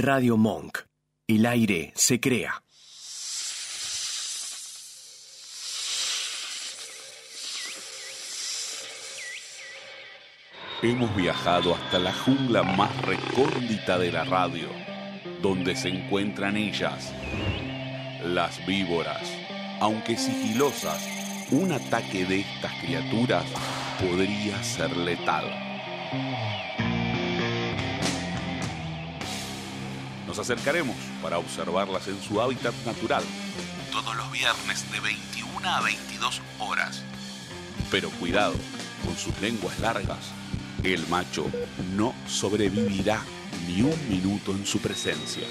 Radio Monk. El aire se crea. Hemos viajado hasta la jungla más recóndita de la radio, donde se encuentran ellas, las víboras. Aunque sigilosas, un ataque de estas criaturas podría ser letal. Nos acercaremos para observarlas en su hábitat natural, todos los viernes de 21 a 22 horas. Pero cuidado, con sus lenguas largas, el macho no sobrevivirá ni un minuto en su presencia.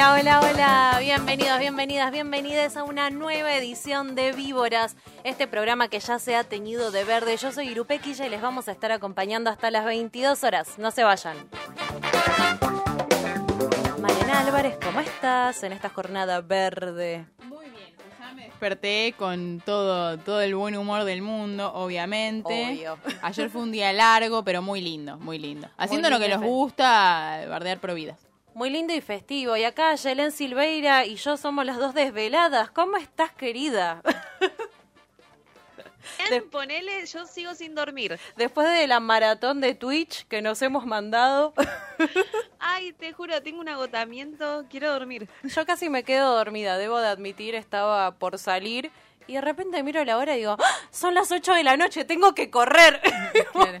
Hola, hola, hola. Bienvenidos, bienvenidas, bienvenidas a una nueva edición de Víboras. Este programa que ya se ha teñido de verde. Yo soy Irupequilla y les vamos a estar acompañando hasta las 22 horas. No se vayan. Mariana Álvarez, ¿cómo estás en esta jornada verde? Muy bien, ya me desperté con todo, todo el buen humor del mundo, obviamente. Obvio. Ayer fue un día largo, pero muy lindo, muy lindo. Haciendo Muy lo que nos gusta, bardear providas. Muy lindo y festivo. Y acá Yelén Silveira y yo somos las dos desveladas. ¿Cómo estás, querida? Bien, ponele, yo sigo sin dormir. Después de la maratón de Twitch que nos hemos mandado, Ay, te juro, tengo un agotamiento, quiero dormir. yo casi me quedo dormida, debo de admitir, estaba por salir y de repente miro la hora y digo, ¡Ah! son las 8 de la noche, tengo que correr.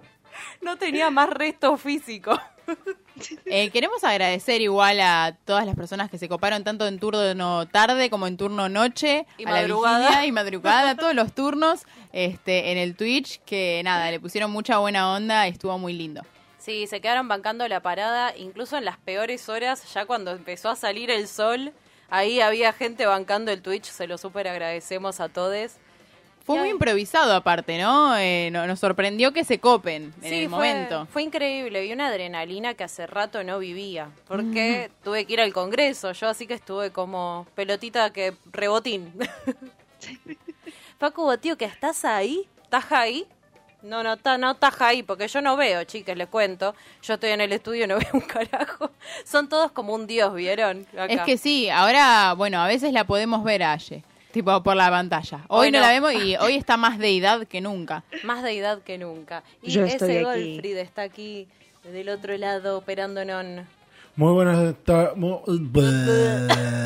no tenía más resto físico. Eh, queremos agradecer igual a todas las personas que se coparon tanto en turno tarde como en turno noche, Y a la madrugada. vigilia y madrugada, todos los turnos este, en el Twitch, que nada, le pusieron mucha buena onda y estuvo muy lindo. Sí, se quedaron bancando la parada, incluso en las peores horas, ya cuando empezó a salir el sol, ahí había gente bancando el Twitch, se lo súper agradecemos a todos. Fue muy improvisado aparte, ¿no? Eh, no- nos sorprendió que se copen en Sí, el momento. Fue increíble, vi una adrenalina que hace rato no vivía, porque tuve que ir al Congreso, yo así que estuve como pelotita que rebotín. Facu, tío, que estás ahí, ¿estás ahí? No, no, ta- no estás ahí, porque yo no veo, chicas, les cuento. Yo estoy en el estudio y no veo un carajo. Son todos como un dios, ¿vieron? Acá. Es que sí, ahora, bueno, a veces la podemos ver a Aye, tipo por la pantalla. Hoy Hoy no no. la vemos y hoy está más deidad que nunca. Más deidad que nunca. Y Yo ese. Goldfried está aquí del otro lado operándonos. Muy buenas tardes.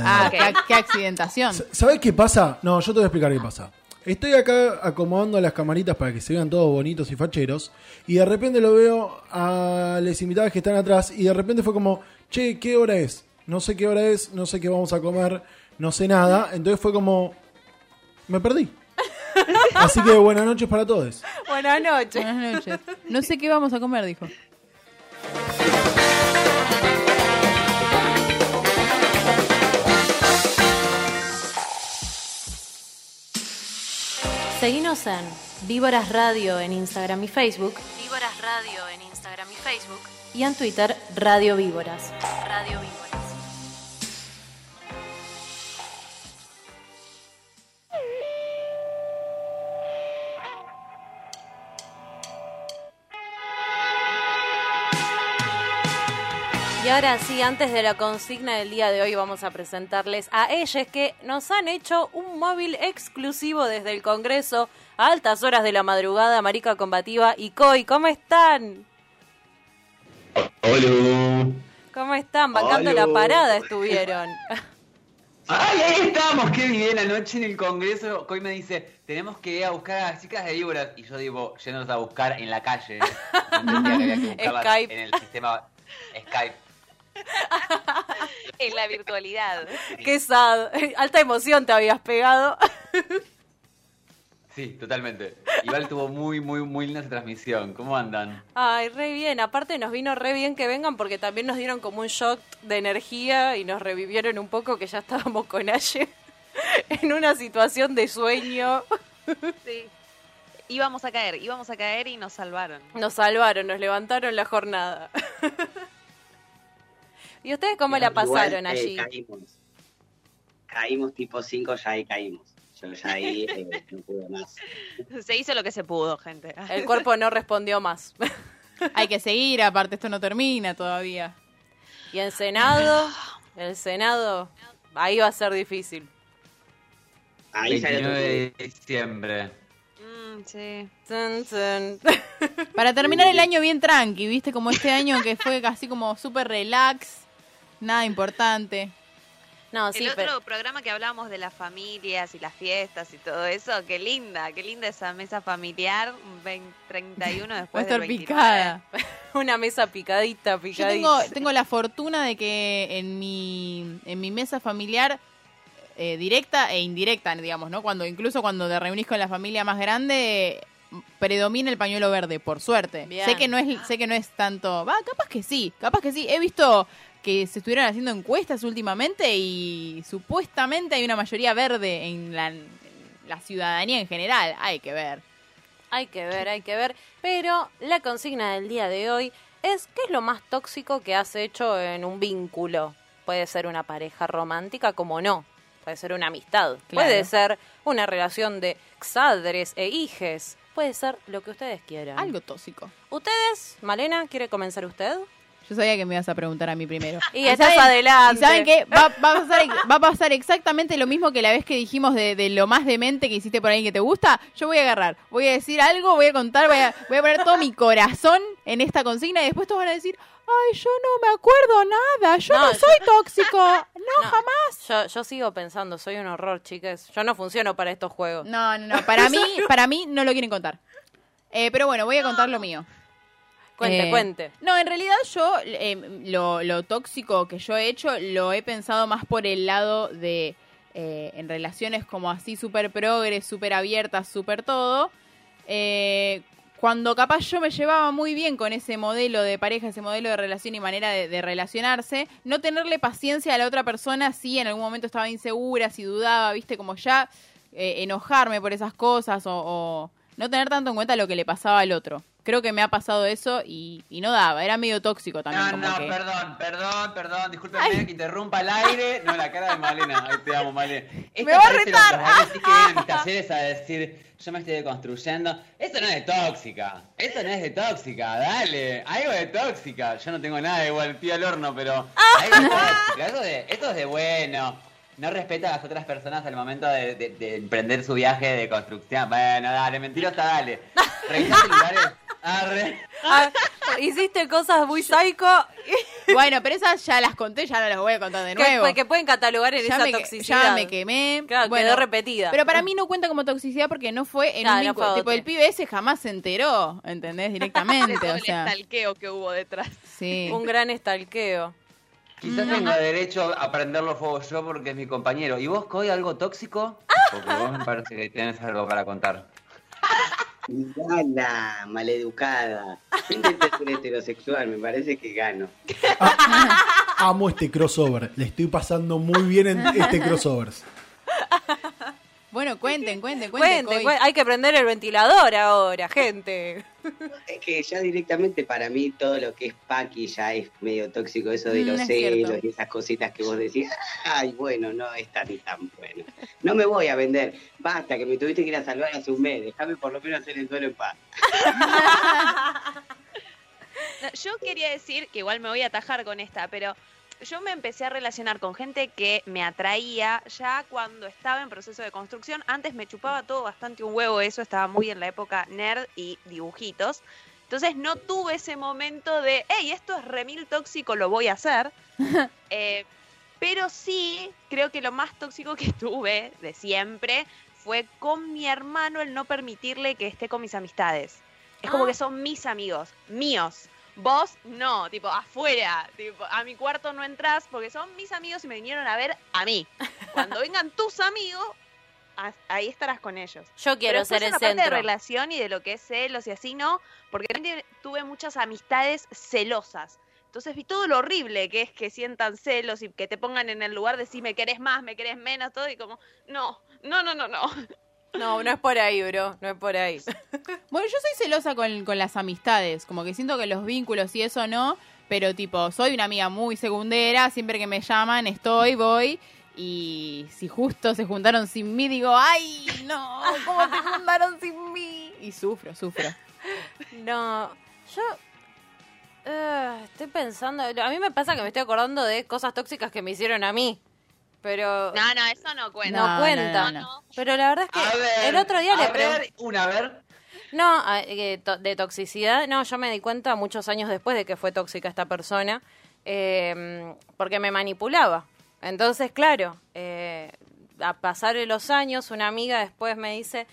Ah, qué, qué accidentación. ¿Sabes qué pasa? No, yo te voy a explicar qué pasa. Estoy acá acomodando las camaritas para que se vean todos bonitos y facheros. Y de repente lo veo a las invitadas que están atrás. Y de repente fue como, che, ¿qué hora es? No sé qué hora es, no sé qué vamos a comer, no sé nada. Entonces fue como, me perdí. Así que buenas noches para todos. Buenas noches. Buenas noches. No sé qué vamos a comer, dijo. Seguinos en Víboras Radio en Instagram y Facebook. Víboras Radio en Instagram y Facebook. Y en Twitter, Radio Víboras. Radio Víboras. Ahora sí, antes de la consigna del día de hoy, vamos a presentarles a ellas que nos han hecho un móvil exclusivo desde el Congreso a altas horas de la madrugada, Marica Combativa y Coy. ¿Cómo están? Hola. ¿Cómo están? Bancando Hola. la parada estuvieron. Ay, ahí estamos, qué bien. Anoche en el Congreso, Coy me dice, tenemos que ir a buscar a las chicas de víboras. Y yo digo, yéndonos a buscar en la calle. No entendía que había que buscarlas Skype. en el sistema Skype. En la virtualidad. Qué sad. Alta emoción te habías pegado. Sí, totalmente. Igual tuvo muy, muy, muy linda esa transmisión. ¿Cómo andan? Ay, re bien. Aparte nos vino re bien que vengan porque también nos dieron como un shock de energía y nos revivieron un poco que ya estábamos con Aye en una situación de sueño. Sí. Íbamos a caer, íbamos a caer y nos salvaron. Nos salvaron, nos levantaron la jornada. ¿Y ustedes cómo la Igual, pasaron eh, allí? caímos. Caímos tipo 5, ya ahí caímos. Yo ya ahí eh, no pude más. Se hizo lo que se pudo, gente. El cuerpo no respondió más. Hay que seguir, aparte esto no termina todavía. Y el Senado, el Senado, ahí va a ser difícil. Ahí salió todo. 29 de diciembre. Mm, sí. Tun, tun. Para terminar el año bien tranqui, ¿viste? Como este año que fue casi como súper relax, nada importante. No, sí, el otro pero programa que hablábamos de las familias y las fiestas y todo eso, qué linda, qué linda esa mesa familiar, un 20 31 Va a después estar del 29. picada. una mesa picadita, Yo picadita. tengo, tengo la fortuna de que en mi, en mi mesa familiar, eh, directa e indirecta, digamos, ¿no? Cuando incluso cuando te reunís con la familia más grande, predomina el pañuelo verde, por suerte. Bien. Sé que no es, sé que no es tanto. Va, capaz que sí, capaz que sí. He visto que se estuvieron haciendo encuestas últimamente y supuestamente hay una mayoría verde en la, en la ciudadanía en general. Hay que ver. Hay que ver, hay que ver. Pero la consigna del día de hoy es ¿qué es lo más tóxico que has hecho en un vínculo? Puede ser una pareja romántica como no. Puede ser una amistad. Claro. Puede ser una relación de exadres e hijes. Puede ser lo que ustedes quieran. Algo tóxico. ¿Ustedes? Malena, ¿quiere comenzar usted? Yo sabía que me ibas a preguntar a mí primero. Y estás adelante. ¿Y saben qué? Va, va a pasar, va a pasar exactamente lo mismo que la vez que dijimos de, de lo más demente que hiciste por alguien que te gusta. Yo voy a agarrar, voy a decir algo, voy a contar, voy a, voy a poner todo mi corazón en esta consigna y después todos van a decir, ay, yo no me acuerdo nada, yo no, No, yo- soy tóxico, no, No. jamás. Yo, yo sigo pensando, soy un horror, chicas. Yo no funciono para estos juegos. No, no, no, para mí, para mí no lo quieren contar. Eh, pero bueno, voy a contar lo mío. Cuente, Eh, cuente. No, en realidad yo eh, lo, lo tóxico que yo he hecho lo he pensado más por el lado de eh, en relaciones como así súper progres, súper abiertas, súper todo. Cuando capaz yo me llevaba muy bien con ese modelo de pareja, ese modelo de relación y manera de, de relacionarse, no tenerle paciencia a la otra persona si en algún momento estaba insegura, si dudaba, viste, como ya enojarme por esas cosas o, o no tener tanto en cuenta lo que le pasaba al otro. Creo que me ha pasado eso y, y no daba, era medio tóxico también. No, como no, que- perdón, perdón, perdón, discúlpeme que interrumpa el aire. No, la cara de Malena, ahí te amo, Malena. Me va a retar. lo que vienen mis talleres a decir, yo me estoy deconstruyendo. Eso no es de tóxica, eso no es de tóxica, dale, algo de tóxica. Yo no tengo nada igual, pie al horno, pero algo de tóxica, eso, de, eso es de bueno. No respeta a las otras personas al momento de, de- de emprender su viaje de construcción. Bueno, dale, mentirosa, dale. Arre. Ah, hiciste cosas muy psycho Bueno, pero esas ya las conté, ya no las voy a contar de que, nuevo. que pueden catalogar en ya, esa me, toxicidad. ya me quemé. Claro, bueno, quedó repetida. Pero para mí no cuenta como toxicidad porque no fue en Claro, un no fue tipo, el pibe ese jamás se enteró, ¿entendés? Directamente, o el sea. estalqueo que hubo detrás. Sí. Un gran estalqueo. Quizás tengo derecho a prenderlo fuego yo porque es mi compañero. ¿Y vos, Coy, algo tóxico? Porque vos me parece que tenés algo para contar. Gana, maleducada. Intenté ser heterosexual, me parece que gano. Amo este crossover. Le estoy pasando muy bien en este crossover. Bueno, cuenten, cuenten, cuenten. Hay que prender el ventilador ahora, gente. Es que ya directamente para mí todo lo que es Paqui ya es medio tóxico, eso de Mm, los es celos cierto. y esas cositas que vos decís, ay, bueno, no es tan tan bueno. No me voy a vender, basta que me tuviste que ir a salvar hace un mes, déjame por lo menos hacer el duelo en paz. No, yo quería decir que igual me voy a atajar con esta, pero yo me empecé a relacionar con gente que me atraía ya cuando estaba en proceso de construcción. Antes me chupaba todo bastante un huevo, eso estaba muy en la época nerd y dibujitos. Entonces no tuve ese momento de, hey, esto es remil tóxico, lo voy a hacer. Eh, pero sí, creo que lo más tóxico que tuve de siempre fue con mi hermano el no permitirle que esté con mis amistades. Es como Ah. que son mis amigos, míos. Vos no, tipo, afuera, tipo, a mi cuarto no entras porque son mis amigos y me vinieron a ver a mí. Cuando vengan tus amigos, ahí estarás con ellos. Yo quiero Pero ser el parte de centro. relación y de lo que es celos y así no, porque también tuve muchas amistades celosas. Entonces vi todo lo horrible que es que sientan celos y que te pongan en el lugar de si me querés más, me querés menos, todo y como, no, no, no, no, no. No, no es por ahí, bro. No es por ahí. Bueno, yo soy celosa con, con las amistades, como que siento que los vínculos y eso no, pero tipo, soy una amiga muy segundera, siempre que me llaman estoy, voy. Y si justo se juntaron sin mí, digo, ay, no, ¿cómo se juntaron sin mí? Y sufro, sufro. No, yo eh, estoy pensando, a mí me pasa que me estoy acordando de cosas tóxicas que me hicieron a mí, pero No, no, eso no cuenta. no, cuenta. no, no. Pero la verdad es que A ver, el otro día a le ver, pregunté... una, a ver. No, a- eh, to- de toxicidad, no, yo me di cuenta muchos años después de que fue tóxica esta persona, eh, porque me manipulaba. Entonces, claro, eh, a pasar de los años, una amiga después me dice,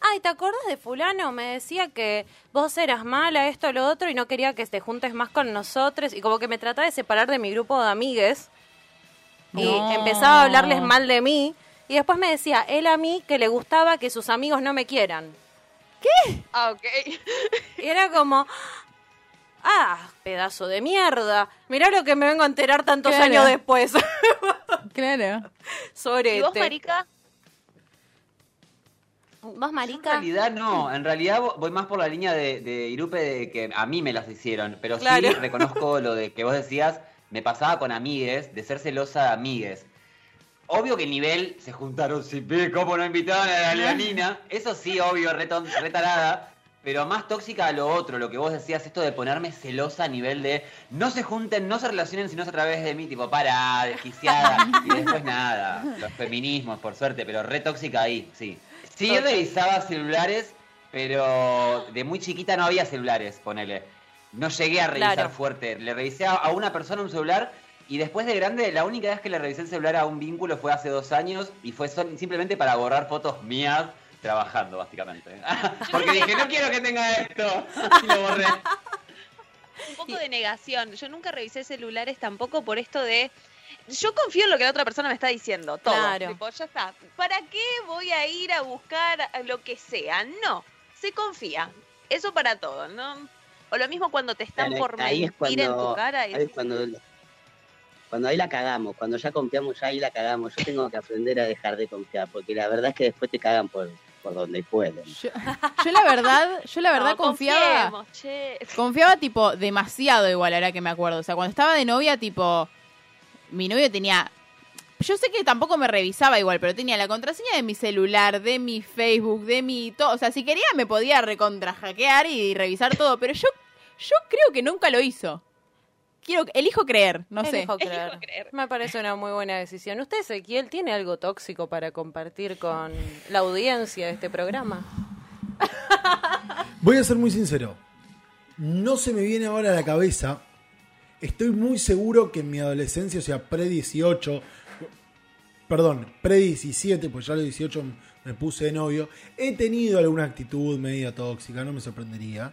ay, ¿te acordás de fulano? Me decía que vos eras mala, esto, lo otro, y no quería que te juntes más con nosotros, y como que me trataba de separar de mi grupo de amigues, y No. empezaba a hablarles mal de mí, y después me decía, él a mí que le gustaba que sus amigos no me quieran. Ah, ok. Y era como, ah, pedazo de mierda. Mirá lo que me vengo a enterar tantos Claro. años después. Claro. Sorete. ¿Y vos, Marica? ¿Vos, En marica? realidad no, en realidad vo- voy más por la línea de, de Irupe de que a mí me las hicieron, pero Claro. sí reconozco lo de que vos decías, me pasaba con amigues, de ser celosa de amigues. Obvio que el nivel se juntaron, si cómo no invitaban a la Leonina, eso sí, obvio, retarada, pero más tóxica a lo otro, lo que vos decías, esto de ponerme celosa a nivel de no se junten, no se relacionen sino a través de mí, tipo, para, desquiciada, y después nada, los feminismos, por suerte, pero re tóxica ahí, sí. Sí revisaba celulares, pero de muy chiquita no había celulares, ponele. No llegué a revisar Claro. fuerte. Le revisé a, a una persona un celular y después de grande, la única vez que le revisé el celular a un vínculo fue hace dos años y fue simplemente para borrar fotos mías trabajando, básicamente. Porque dije, no quiero que tenga esto. Y lo borré. Un poco de negación. Yo nunca revisé celulares tampoco por esto de. Yo confío en lo que la otra persona me está diciendo, todo. Claro. Tipo, ya está. ¿Para qué voy a ir a buscar lo que sea? No, se confía. Eso para todo, ¿no? O lo mismo cuando te están Claro, por ahí es mentir en tu cuando- cara. y ahí es cuando, cuando ahí la cagamos, cuando ya confiamos, ya ahí la cagamos. Yo tengo que aprender a dejar de confiar, porque la verdad es que después te cagan por, por donde pueden. Yo, yo la verdad, yo la verdad "No, confiaba. che". Confiaba tipo demasiado igual ahora que me acuerdo. O sea, cuando estaba de novia, tipo, mi novio tenía... Yo sé que tampoco me revisaba igual, pero tenía la contraseña de mi celular, de mi Facebook, de mi... todo. O sea, si quería me podía recontra hackear y revisar todo, pero yo, yo creo que nunca lo hizo. Quiero, elijo creer, no sé. Elijo Elijo creer. creer. Me parece una muy buena decisión. ¿Usted, Ezequiel, tiene algo tóxico para compartir con la audiencia de este programa? Voy a ser muy sincero. No se me viene ahora a la cabeza. Estoy muy seguro que en mi adolescencia, o sea, pre-18, perdón, pre-17, pues ya a los 18 me puse de novio, he tenido alguna actitud media tóxica, no me sorprendería.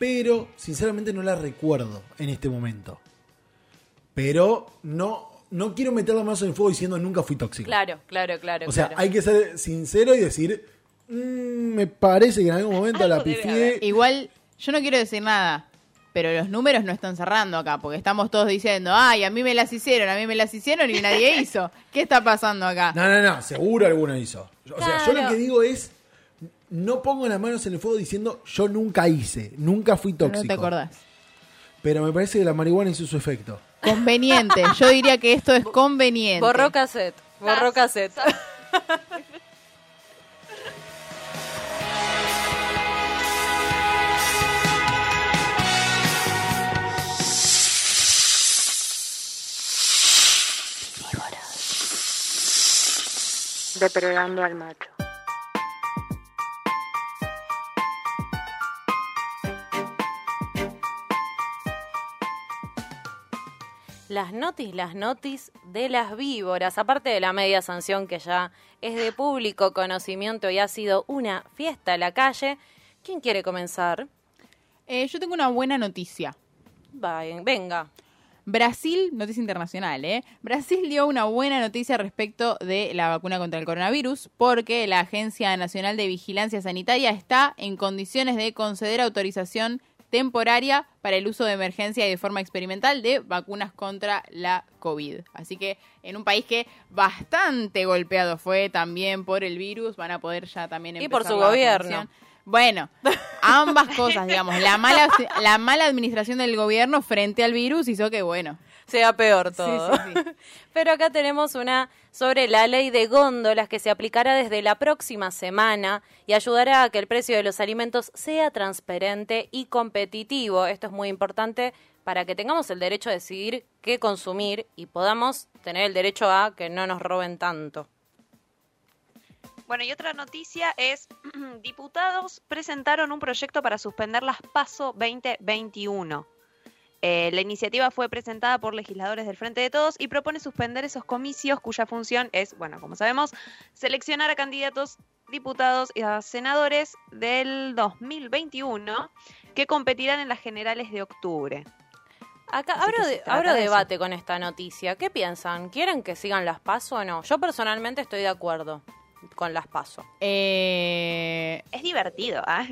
Pero, sinceramente, no la recuerdo en este momento. Pero no, no quiero meter la mano en el fuego diciendo nunca fui tóxico. Claro, claro, claro. O sea, claro. hay que ser sincero y decir, "Mm, me parece que en algún momento la pifié. Igual, yo no quiero decir nada, pero los números no están cerrando acá, porque estamos todos diciendo, ay, a mí me las hicieron, a mí me las hicieron y nadie hizo. ¿Qué está pasando acá? No, no, no, seguro alguno hizo. O sea, yo lo que digo es, no pongo las manos en el fuego diciendo yo nunca hice, nunca fui No tóxico. te acordás. Pero me parece que la marihuana hizo su efecto. Conveniente, yo diría que esto es conveniente. Borró cassette. Borró cassette. sas. Depredando al macho. Las notis, las notis de las víboras, aparte de la media sanción que ya es de público conocimiento y ha sido una fiesta a la calle. ¿Quién quiere comenzar? Eh, yo tengo una buena noticia. Venga. Brasil, noticia internacional, ¿eh? Brasil dio una buena noticia respecto de la vacuna contra el coronavirus porque la Agencia Nacional de Vigilancia Sanitaria está en condiciones de conceder autorización temporaria para el uso de emergencia y de forma experimental de vacunas contra la COVID. Así que en un país que bastante golpeado fue también por el virus, van a poder ya también Y empezar por su la gobierno. vacunación. Bueno, ambas cosas, digamos. La mala, la mala administración del gobierno frente al virus hizo que, bueno. Sea peor todo. Sí, sí, sí. Pero acá tenemos una sobre la ley de góndolas que se aplicará desde la próxima semana y ayudará a que el precio de los alimentos sea transparente y competitivo. Esto es muy importante para que tengamos el derecho a decidir qué consumir y podamos tener el derecho a que no nos roben tanto. Bueno, y otra noticia es, diputados presentaron un proyecto para suspender las PASO 2021. Eh, la iniciativa fue presentada por legisladores del Frente de Todos y propone suspender esos comicios cuya función es, bueno, como sabemos, seleccionar a candidatos, diputados y a senadores del 2021 que competirán en las generales de octubre. Acá Así abro, de- de debate con esta noticia. ¿Qué piensan? ¿Quieren que sigan las PASO o no? Yo personalmente estoy de acuerdo con las PASO. Eh, Es divertido, ¿ah?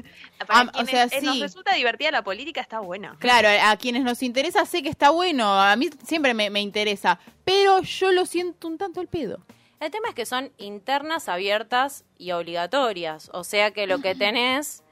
Para Ah, o sea, eh, nos resulta divertida la política, está buena. claro, a quienes nos interesa sé que está bueno. A mí siempre me, me interesa. Pero yo lo siento un tanto el pedo. El tema es que son internas, abiertas y obligatorias. O sea que lo que tenés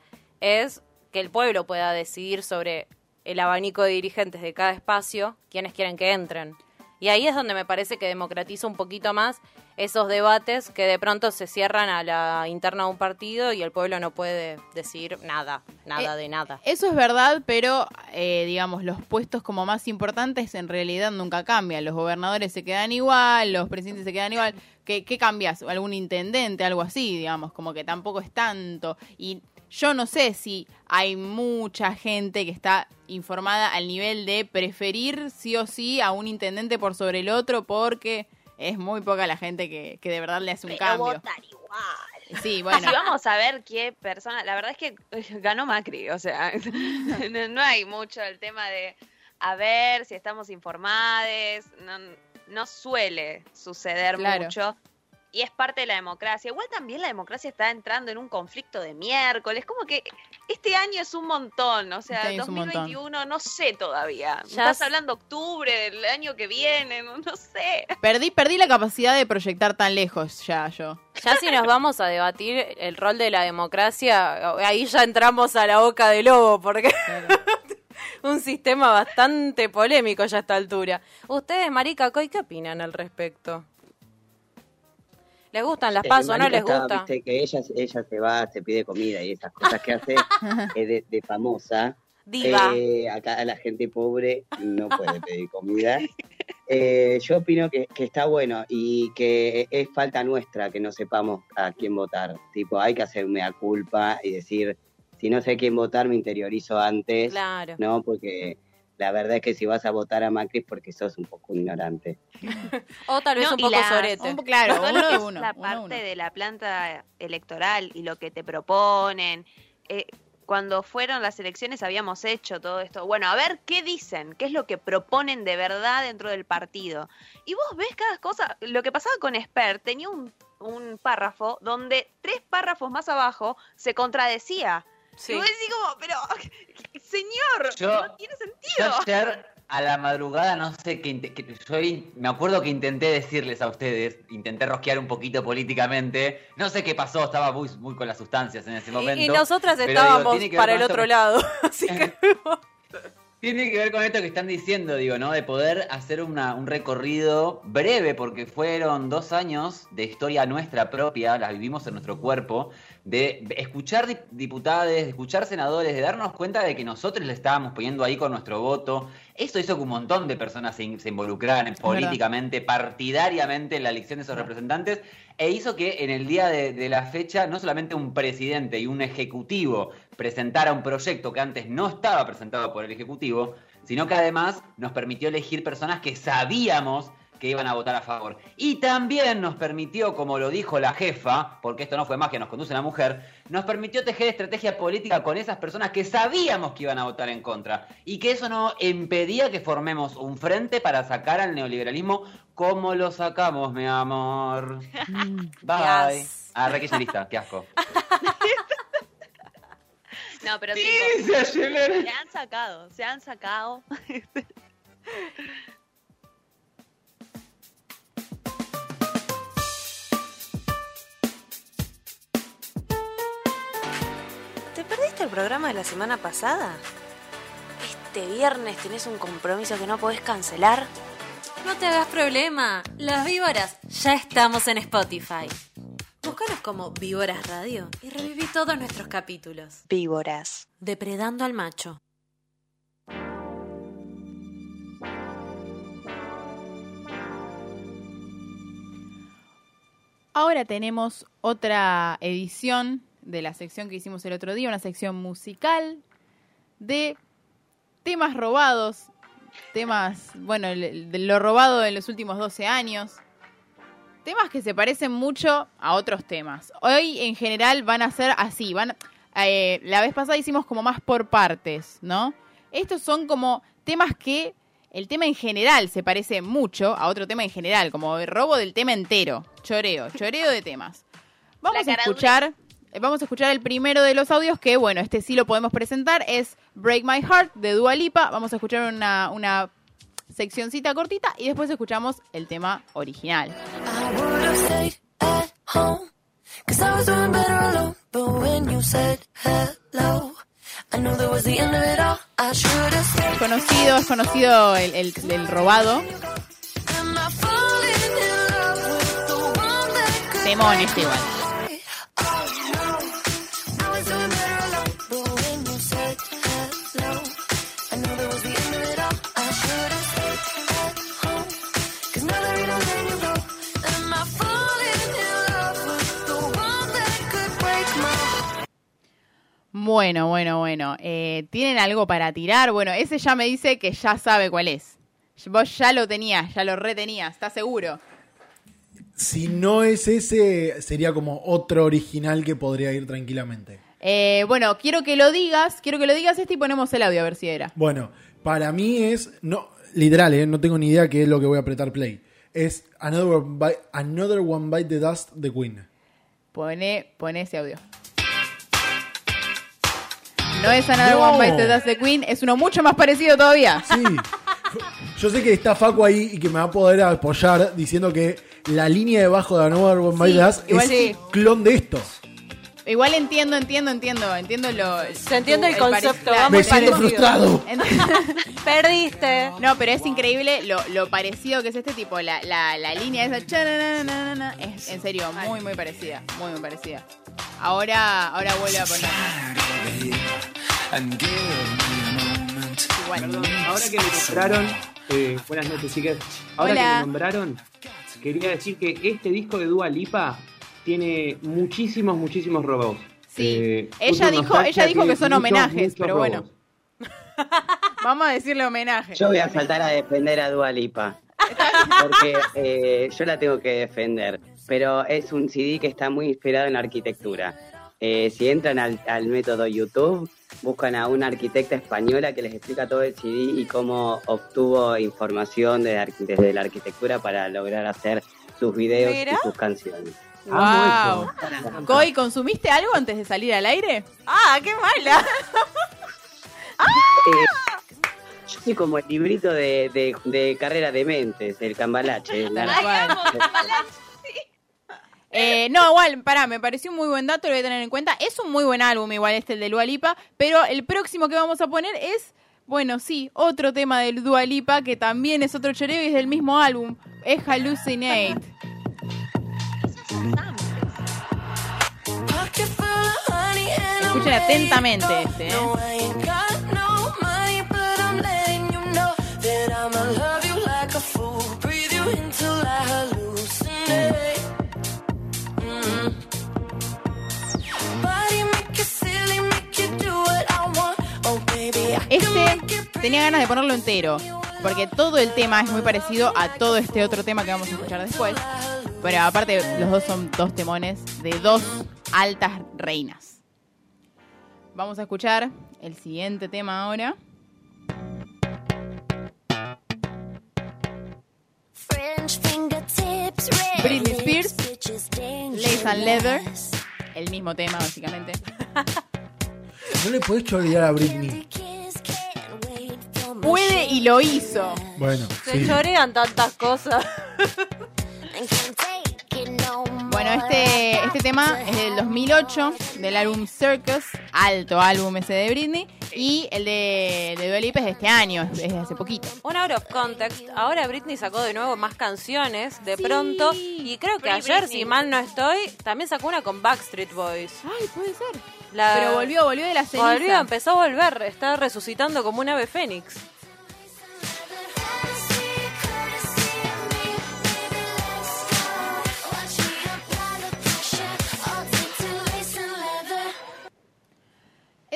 es que el pueblo pueda decidir sobre el abanico de dirigentes de cada espacio, quienes quieren que entren. Y ahí es donde me parece que democratiza un poquito más esos debates que de pronto se cierran a la interna de un partido y el pueblo no puede decir nada, nada Eh, de nada. Eso es verdad, pero eh, digamos, los puestos como más importantes en realidad nunca cambian. Los gobernadores se quedan igual, los presidentes se quedan igual. ¿Qué, qué cambias? ¿Algún intendente? Algo así, digamos, como que tampoco es tanto. Y yo no sé si hay mucha gente que está informada al nivel de preferir sí o sí a un intendente por sobre el otro porque es muy poca la gente que, que de verdad le hace un cambio. Sí, bueno. Si vamos a ver qué persona, la verdad es que eh, ganó Macri, o sea, no, no hay mucho el tema de a ver si estamos informados, no, no suele suceder Claro. mucho. Y es parte de la democracia. Igual también la democracia está entrando en un conflicto de miércoles. Como que este año es un montón. O sea, Este año es un montón. 2021 no sé todavía. Ya Estás s- hablando octubre del año que viene, no, no sé. Perdí, perdí la capacidad de proyectar tan lejos ya yo. Ya si nos vamos a debatir el rol de la democracia, ahí ya entramos a la boca del lobo, porque un sistema bastante polémico ya a esta altura. Ustedes, Marica Coy, ¿qué opinan al respecto? ¿Les gustan las Eh, pasos no les gusta? viste, que ella, ella se va, se pide comida y esas cosas que hace es de, de famosa. Diva. Eh, acá la gente pobre no puede pedir comida. Eh, yo opino que, que está bueno y que es falta nuestra que no sepamos a quién votar. Tipo, hay que hacer mea culpa y decir, si no sé a quién votar, me interiorizo antes, Claro. ¿no? Porque la verdad es que si vas a votar a Macri es porque sos un poco ignorante. O tal vez No, un poco la- sorete. Un po- claro, uno es uno. la uno de parte uno. de la planta electoral y lo que te proponen. eh, cuando fueron las elecciones habíamos hecho todo esto. Bueno, a ver qué dicen, qué es lo que proponen de verdad dentro del partido. Y vos ves cada cosa. Lo que pasaba con Esper tenía un, un párrafo donde tres párrafos más abajo se contradecía. Sí. Y vos decís como, pero, Yo- no tiene Yo sentido. ayer a la madrugada, no sé qué, me acuerdo que intenté decirles a ustedes, intenté rosquear un poquito políticamente, no sé qué pasó, estaba muy, muy con las sustancias en ese momento. Y, y nosotras digo, estábamos para el otro lado. Así que Tiene que ver con esto que están diciendo, digo, ¿no? De poder hacer una- un recorrido breve, porque fueron dos años de historia nuestra propia, las vivimos en nuestro cuerpo, de escuchar dip- diputados, de escuchar senadores, de darnos cuenta de que nosotros le estábamos poniendo ahí con nuestro voto. Eso hizo que un montón de personas se involucraran políticamente, partidariamente en la elección de esos representantes, e hizo que en el día de, de la fecha no solamente un presidente y un ejecutivo presentara un proyecto que antes no estaba presentado por el ejecutivo, sino que además nos permitió elegir personas que sabíamos que iban a votar a favor. Y también nos permitió, como lo dijo la jefa, porque esto no fue más que nos conduce una mujer, nos permitió tejer estrategia política con esas personas que sabíamos que iban a votar en contra. Y que eso no impedía que formemos un frente para sacar al neoliberalismo como lo sacamos, mi amor. Bye. Yes. Ah, qué asco. No, pero Sí, tipo, se acelera. se han sacado, se han sacado. el programa de la semana pasada? ¿Este viernes tenés un compromiso que no podés cancelar? No te hagas problema. Las víboras ya estamos en Spotify. Búscanos como Víboras Radio y reviví todos nuestros capítulos. Víboras. Depredando al macho. Ahora tenemos otra edición de la sección que hicimos el otro día, una sección musical de temas robados, temas, bueno, de lo robado en los últimos 12 años, temas que se parecen mucho a otros temas. Hoy en general van a ser así, van, eh, la vez pasada hicimos como más por partes, ¿no? Estos son como temas que el tema en general se parece mucho a otro tema en general, como el robo del tema entero, choreo, choreo de temas. Vamos a escuchar, vamos a escuchar el primero de los audios que, bueno, este sí lo podemos presentar, es Break My Heart de Dua Lipa. Vamos a escuchar una, una seccioncita cortita y después escuchamos el tema original. I would have stayed at home. Cause I was doing Bueno, bueno, bueno. Eh, ¿Tienen algo para tirar? Bueno, ese ya me dice que ya sabe cuál es. Vos ya lo tenías, ya lo retenías, ¿estás seguro? Si no es ese, sería como otro original que podría ir tranquilamente. Eh, bueno, quiero que lo digas, quiero que lo digas este y ponemos el audio a ver si era. Bueno, para mí es. No, literal, eh, no tengo ni idea qué es lo que voy a apretar play. Es Another One Bite, Another One Bite the Dust de Queen. Pone, pone ese audio. No es Another No. One Bite the Dust de Queen, es uno mucho más parecido todavía. Sí. Yo sé que está Facu ahí y que me va a poder apoyar diciendo que la línea de bajo de Another One Bite Sí, the Dust igual es sí. clon de esto. Igual entiendo, entiendo, entiendo, entiendo lo... Se entiende el pare- concepto, claro, va Me siento parecido. frustrado. Perdiste. No, pero es increíble lo, lo parecido que es este tipo. La, la, la línea esa. Es en serio muy, muy parecida. Muy, muy parecida. Ahora, ahora vuelve a poner. Ahora que me nombraron, eh, buenas noches chicas, ahora Hola. que me nombraron, quería decir que este disco de Dua Lipa tiene muchísimos, muchísimos robos. Sí. Eh, Ella dijo- ella dijo que son muchos, homenajes, muchos pero bueno. Vamos a decirle homenaje. Yo voy a saltar a defender a Dua Lipa. Porque eh, yo la tengo que defender. Pero es un CD que está muy inspirado en la arquitectura. Eh, si entran al, al método YouTube, buscan a una arquitecta española que les explica todo el CD y cómo obtuvo información de desde la arquitectura para lograr hacer sus videos Mira. y sus canciones. Wow. eso. Coy, ¿consumiste algo antes de salir al aire? Ah, qué mala. Eh, yo soy como el librito de, de, de carrera de mentes, el cambalache. Tal La- cual. Eh, no, igual, pará, me pareció un muy buen dato, lo voy a tener en cuenta. Es un muy buen álbum, igual este, el de Dua Lipa, pero el próximo que vamos a poner es, bueno, sí, otro tema del Dua Lipa, que también es otro choreo y es del mismo álbum, es Hallucinate. Escuchen atentamente este. ¿eh? Ganas de ponerlo entero, porque todo el tema es muy parecido a todo este otro tema que vamos a escuchar después. Pero aparte, los dos son dos temones de dos altas reinas. Vamos a escuchar el siguiente tema ahora. French fingertips, red Britney Spears, Lace and Leather, el mismo tema básicamente. No le podés chorear a Britney. Puede y lo hizo. Bueno, Se sí. chorean tantas cosas. Bueno, este, este tema es del 2008, del álbum Circus, alto álbum ese de Britney, y el de, de Dua Lipa es de este año, es de hace poquito. Un out of context. Ahora Britney sacó de nuevo más canciones de Sí. pronto. Y creo que Free ayer, Britney. si mal no estoy, también sacó una con Backstreet Boys. Ay, puede ser. La- Pero volvió, volvió de la ceniza. Volvió, empezó a volver. Está resucitando como un ave fénix.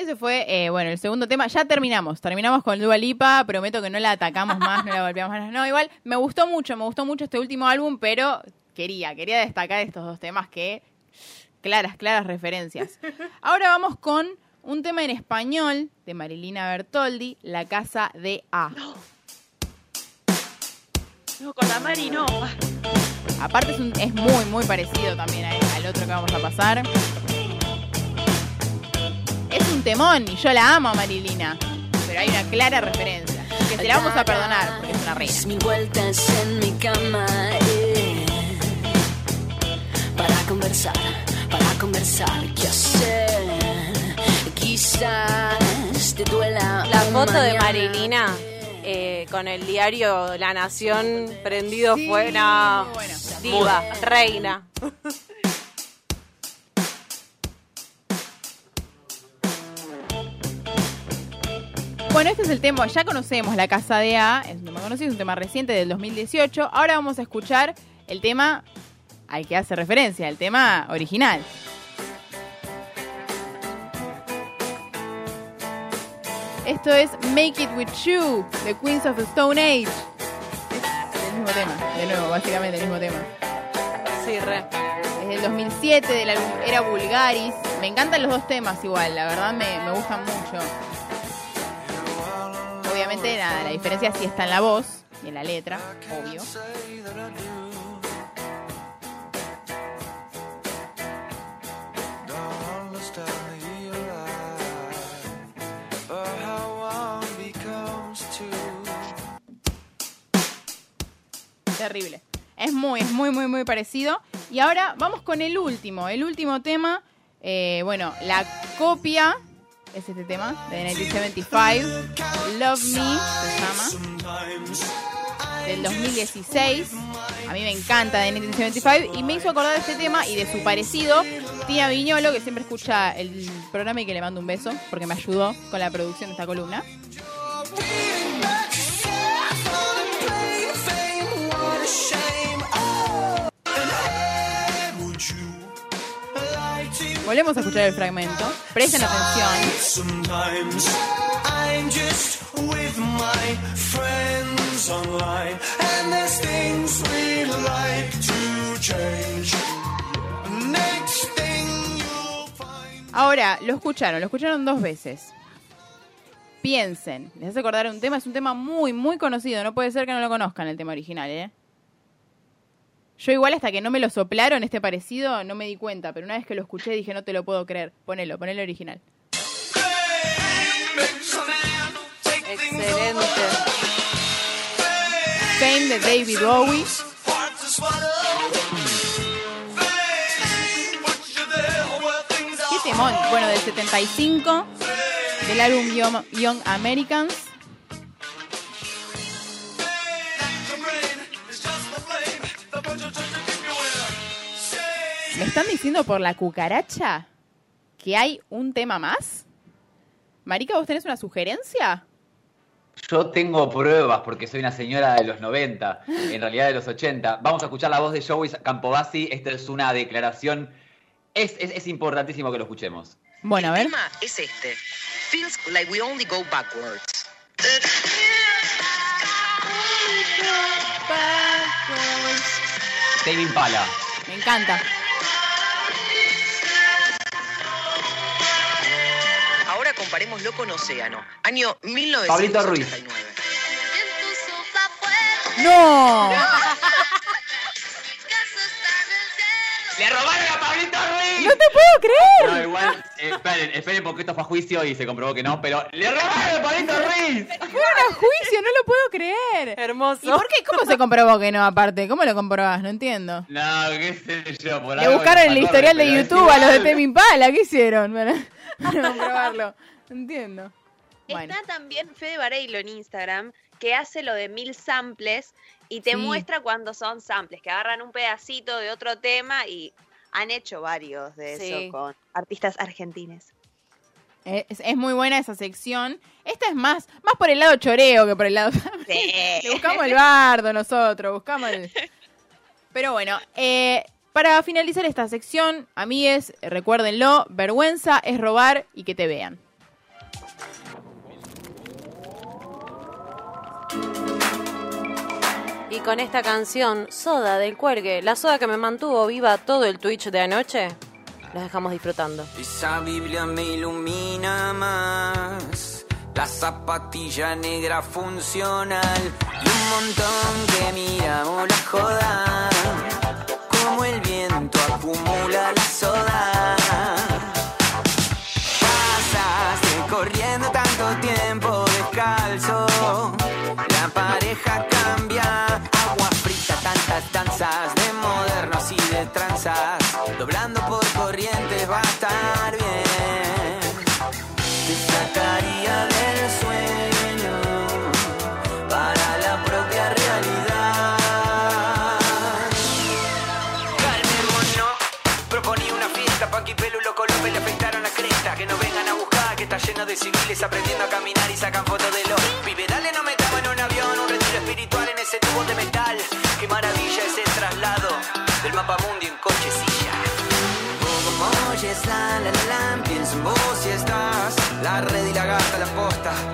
Ese fue, eh, bueno, el segundo tema. Ya terminamos. Terminamos con Dua Lipa. Prometo que no la atacamos más, no la golpeamos más. No, igual me gustó mucho, me gustó mucho este último álbum, pero quería, quería destacar estos dos temas que claras, claras referencias. Ahora vamos con un tema en español de Marilina Bertoldi, La Casa de A. No, con la Mari no. Aparte es, un- es muy, muy parecido también a- al otro que vamos a pasar. Un temón y yo la amo a Marilina, pero hay una clara referencia. Que se la vamos a perdonar porque es una reina. Mil vueltas en mi cama eh, para conversar, para conversar qué hacer. Quizás te duela. La foto de. Marilina eh, con el diario La Nación prendido Sí, fue una bueno. diva, reina. Bueno, este es el tema, ya conocemos La Casa de A, es un tema conocido, es un tema reciente del 2018. Ahora vamos a escuchar el tema al que hace referencia, el tema original. Esto es Make It With You, de Queens of the Stone Age. Es el mismo tema, de nuevo, básicamente el mismo tema. Sí, re. Es del 2007, del álbum Era Vulgaris. Me encantan los dos temas igual, la verdad me, me gustan mucho. Obviamente, nada, la diferencia sí está en la voz y en la letra, obvio. Terrible. Es muy, es muy, muy, muy parecido. Y ahora vamos con el último, el último tema. Eh, bueno, la copia es este tema de 1975. Love Me se llama. Del 2016. A mí me encanta de 1975 y me hizo acordar de este tema y de su parecido. Tía Viñolo, que siempre escucha el programa y que le mando un beso porque me ayudó con la producción de esta columna. Volvemos a escuchar el fragmento. Presten atención. Ahora, lo escucharon, lo escucharon dos veces. Piensen, les hace acordar un tema, es un tema muy, muy conocido. No puede ser que no lo conozcan el tema original, ¿eh? Yo igual hasta que no me lo soplaron este parecido, no me di cuenta, pero una vez que lo escuché dije, no te lo puedo creer. Ponelo, ponelo original. Excelente. Fame de David Bowie. ¿Qué temón? Bueno, del 75, del álbum Young, Young Americans. ¿Me están diciendo por la cucaracha que hay un tema más? Marica, ¿vos tenés una sugerencia? Yo tengo pruebas porque soy una señora de los 90, en realidad de los 80. Vamos a escuchar la voz de Joey Campobasi. Esta es una declaración. Es, es, es importantísimo que lo escuchemos. Bueno, a ver. El tema es este. Feels like we only go backwards. Tame Impala. Me encanta. Comparémoslo con Océano. Año Pablito Ruiz. 1989. ¡No! ¡Le robaron a Pablito Ruiz! ¡No te puedo creer! No, igual, eh, esperen, esperen porque esto fue a juicio y se comprobó que no, pero ¡le robaron a Pablito Ruiz! Fueron a juicio, no lo puedo creer. Hermoso. ¿Y por qué? ¿Cómo se comprobó que no, aparte? ¿Cómo lo comprobás? No entiendo. No, qué sé yo, por Le algo buscaron el historial de YouTube a los de igual. Temi Impala. ¿Qué hicieron para, para comprobarlo? Entiendo. Bueno. Está también Fede Vareilo en Instagram que hace lo de mil samples y te Sí. muestra cuando son samples, que agarran un pedacito de otro tema y han hecho varios de Sí. eso con artistas argentines. Es, es muy buena esa sección. Esta es más, más por el lado choreo que por el lado. Sí. Le buscamos el bardo nosotros, buscamos el. Pero bueno, eh, para finalizar esta sección, amigues, recuérdenlo: vergüenza es robar y que te vean. Y con esta canción, Soda del Cuergue, la soda que me mantuvo viva todo el Twitch de anoche, las dejamos disfrutando. Esa Biblia me ilumina más. La zapatilla negra funcional y un montón que miramos la joda. Como el viento acumula la soda. Pasaste corriendo tanto tiempo descalzo. La pareja Doblando por corrientes va a estar bien. Te del sueño para la propia realidad. Calmémonos, proponí una fiesta, Panqui Pelu Loco López le afectaron la cresta. Que no vengan a buscar, que está lleno de civiles aprendiendo a caminar y sacan fotos de red y la gata, la posta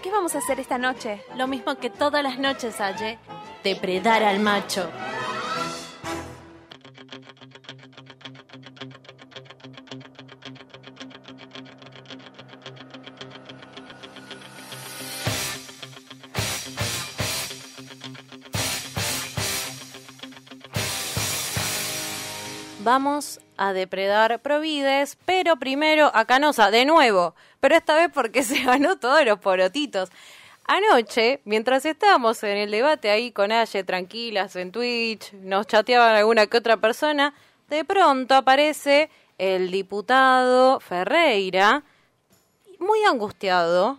¿qué vamos a hacer esta noche? Lo mismo que todas las noches, Aye, depredar al macho. Vamos a depredar Provides, pero primero a Canosa, de nuevo, pero esta vez porque se ganó todos los porotitos. Anoche, mientras estábamos en el debate ahí con Aye, tranquilas en Twitch, nos chateaban alguna que otra persona, de pronto aparece el diputado Ferreira, muy angustiado,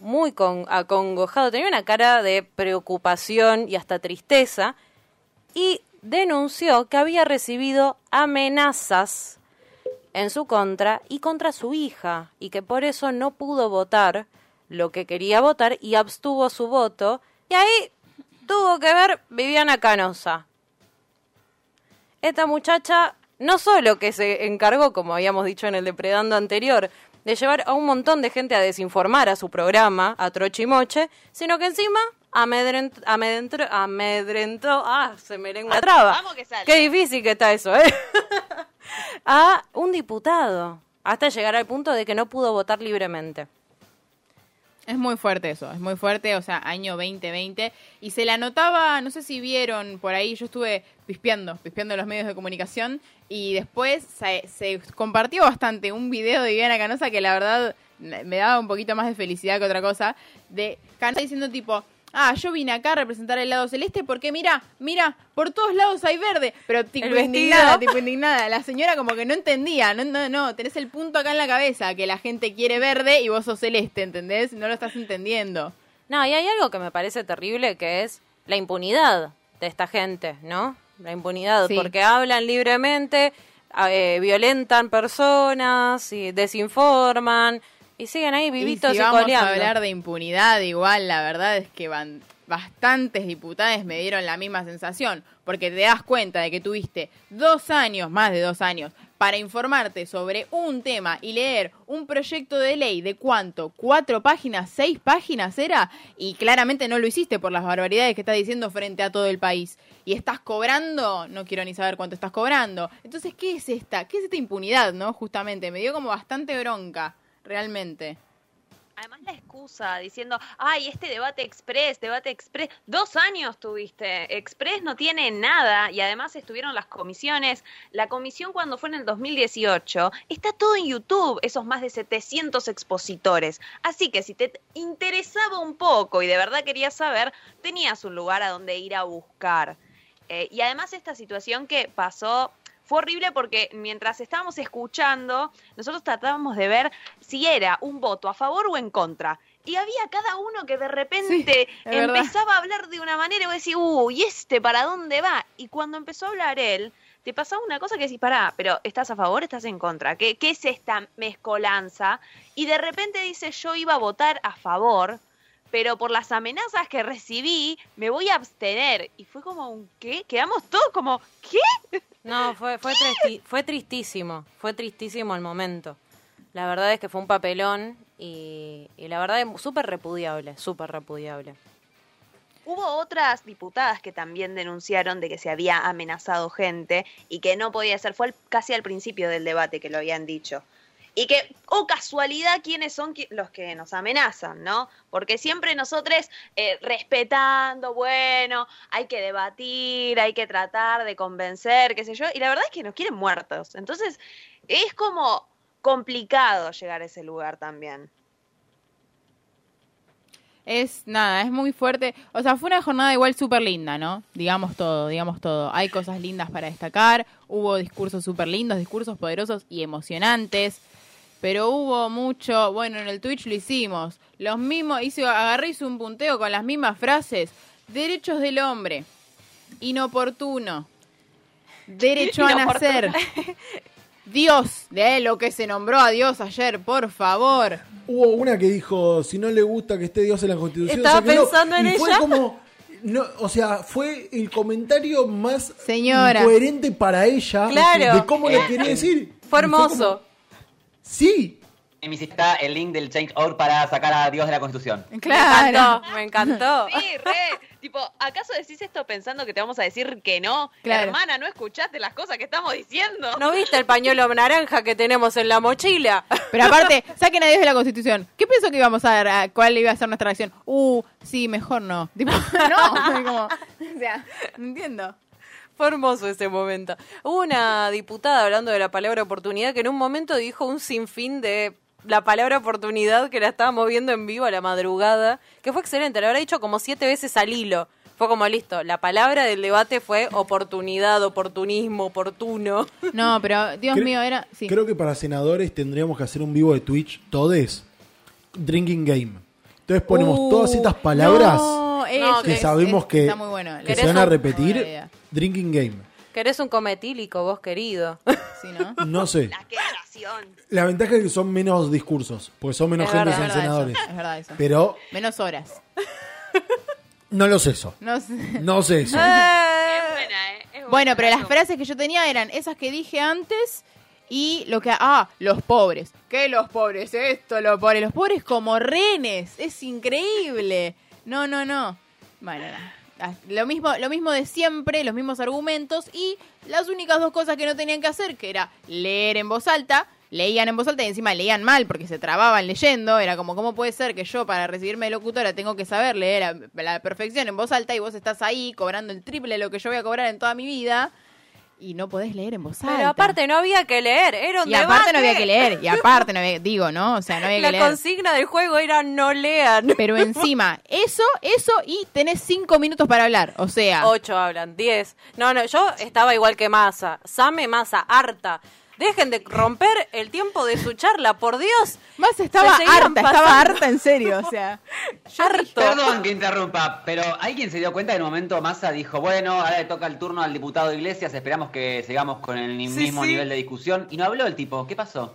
muy con- acongojado, tenía una cara de preocupación y hasta tristeza, y denunció que había recibido amenazas en su contra y contra su hija, y que por eso no pudo votar lo que quería votar y abstuvo su voto, y ahí tuvo que ver Viviana Canosa. Esta muchacha no solo que se encargó, como habíamos dicho en el depredando anterior, de llevar a un montón de gente a desinformar a su programa, a Trochimoche, sino que encima amedrentó, amedrentó, amedrentó ah, se me lengua la traba. Vamos que sale. Qué difícil que está eso, ¿eh? a un diputado, hasta llegar al punto de que no pudo votar libremente. Es muy fuerte eso, es muy fuerte, o sea, año 2020. Y se la notaba, no sé si vieron por ahí, yo estuve pispeando, pispeando los medios de comunicación. Y después se, se compartió bastante un video de Viviana Canosa que la verdad me daba un poquito más de felicidad que otra cosa. De Canosa diciendo tipo, ah, yo vine acá a representar el lado celeste porque mira, mira, por todos lados hay verde. Pero tipo indignada, tipo indignada. La señora como que no entendía, no, no, no, tenés el punto acá en la cabeza, que la gente quiere verde y vos sos celeste, ¿entendés? No lo estás entendiendo. No, y hay algo que me parece terrible que es la impunidad de esta gente, ¿no? La impunidad, Sí. porque hablan libremente, eh, violentan personas, y desinforman, y siguen ahí vivitos y y, si vamos coleando. a hablar de impunidad, igual la verdad es que van bastantes diputados me dieron la misma sensación, porque te das cuenta de que tuviste dos años, más de dos años, para informarte sobre un tema y leer un proyecto de ley de cuánto, cuatro páginas, seis páginas era, y claramente no lo hiciste por las barbaridades que estás diciendo frente a todo el país. Y estás cobrando, no quiero ni saber cuánto estás cobrando. Entonces, ¿qué es esta? ¿Qué es esta impunidad, no? Justamente, me dio como bastante bronca, realmente. Además la excusa diciendo, ay, este debate express, debate express, dos años tuviste, express no tiene nada y además estuvieron las comisiones, la comisión cuando fue en el 2018, está todo en YouTube, esos más de 700 expositores, así que si te interesaba un poco y de verdad querías saber, tenías un lugar a donde ir a buscar. Eh, y además esta situación que pasó fue horrible porque mientras estábamos escuchando, nosotros tratábamos de ver si era un voto a favor o en contra. Y había cada uno que de repente verdad. empezaba a hablar de una manera y vos decís, uy, ¿este para dónde va? Y cuando empezó a hablar él, te pasaba una cosa que decís, pará, pero ¿estás a favor estás en contra? ¿Qué, ¿Qué es esta mezcolanza? Y de repente dice, yo iba a votar a favor, pero por las amenazas que recibí, me voy a abstener. Y fue como un ¿qué? Quedamos todos como, ¿qué? No, fue, fue, tristi- fue tristísimo, fue tristísimo el momento. La verdad es que fue un papelón y, la verdad es súper repudiable, súper repudiable. Hubo otras diputadas que también denunciaron de que se había amenazado gente y que no podía ser. Fue casi al principio del debate que lo habían dicho. Y que, oh casualidad, quiénes son los que nos amenazan, ¿no? Porque siempre nosotros eh, respetando, bueno, hay que debatir, hay que tratar de convencer, qué sé yo. Y la verdad es que nos quieren muertos. Entonces, es como complicado llegar a ese lugar también. Es nada, es muy fuerte. O sea, fue una jornada igual súper linda, ¿no? Digamos todo, digamos todo. Hay cosas lindas para destacar. Hubo discursos súper lindos, discursos poderosos y emocionantes. Pero hubo mucho, bueno, en el Twitch lo hicimos. Los mismos, hice, agarré hice un punteo con las mismas frases. Derechos del hombre. Inoportuno. Derecho a nacer. Dios, de lo que se nombró a Dios ayer, por favor. Hubo una que dijo, si no le gusta que esté Dios en la Constitución, Estaba pensando en y fue ella. como, no, o sea, fue el comentario más Señora. incoherente para ella Claro. de cómo le quería decir. Fue hermoso. Sí, En mi está el link del Change.org para sacar a Dios de la Constitución. Claro. Me encantó, me encantó. Sí, re. tipo, ¿acaso decís esto pensando que te vamos a decir que no? Claro. Hermana, ¿no escuchaste las cosas que estamos diciendo? ¿No viste el pañuelo naranja que tenemos en la mochila? Pero aparte, saquen a Dios de la Constitución. ¿Qué pensó que íbamos a ver? a ¿Cuál iba a ser nuestra reacción? Uh, sí, mejor no. Tipo, no. como, o sea, no entiendo. Fue hermoso ese momento. Hubo una diputada hablando de la palabra oportunidad que en un momento dijo un sinfín de la palabra oportunidad que la estábamos viendo en vivo a la madrugada, que fue excelente, la habrá dicho como siete veces al hilo. Fue como listo, la palabra del debate fue oportunidad, oportunismo, oportuno. No, pero Dios mío, era. Sí. creo que para senadores tendríamos que hacer un vivo de Twitch, todes, drinking game. Entonces ponemos Uh, todas estas palabras no, que es- sabemos es- que, Está muy bueno. que ¿Querés se van a repetir. Drinking game. Querés un cometílico, vos querido. Sí, ¿no? No sé. La. La ventaja es que son menos discursos, porque son menos Es gente verdad, en es verdad senadores. eso, es verdad eso. Pero Menos horas. no lo sé eso. No sé. No sé eso. Es buena, ¿eh? Es Bueno, pero las frases que yo tenía eran esas que dije antes y lo que... Ah, los pobres. ¿Qué los pobres? Esto, los pobres. Los pobres como renes. Es increíble. No, no, no. Bueno, nada. Ah, Lo mismo, lo mismo de siempre, los mismos argumentos y las únicas dos cosas que no tenían que hacer, que era leer en voz alta, leían en voz alta y encima leían mal porque se trababan leyendo, era como, ¿cómo puede ser que yo para recibirme de locutora tengo que saber leer a la perfección en voz alta y vos estás ahí cobrando el triple de lo que yo voy a cobrar en toda mi vida y no podés leer en voz alta? Pero aparte no había que leer, era un y aparte no había que leer, y aparte no había, digo, ¿no? O sea, no había La que leer. consigna del juego era no lean. Pero encima, eso, eso y tenés cinco minutos para hablar. O sea, Ocho hablan, diez. No, no, yo estaba igual que Massa. Same Massa, harta. Dejen de romper el tiempo de su charla, por Dios. Más estaba harta, estaba harta en serio, o sea. Harto. Perdón que interrumpa, pero ¿alguien se dio cuenta que en un momento Massa dijo, bueno, ahora le toca el turno al diputado Iglesias, esperamos que sigamos con el mismo sí. nivel de discusión? Y no habló el tipo, ¿qué pasó?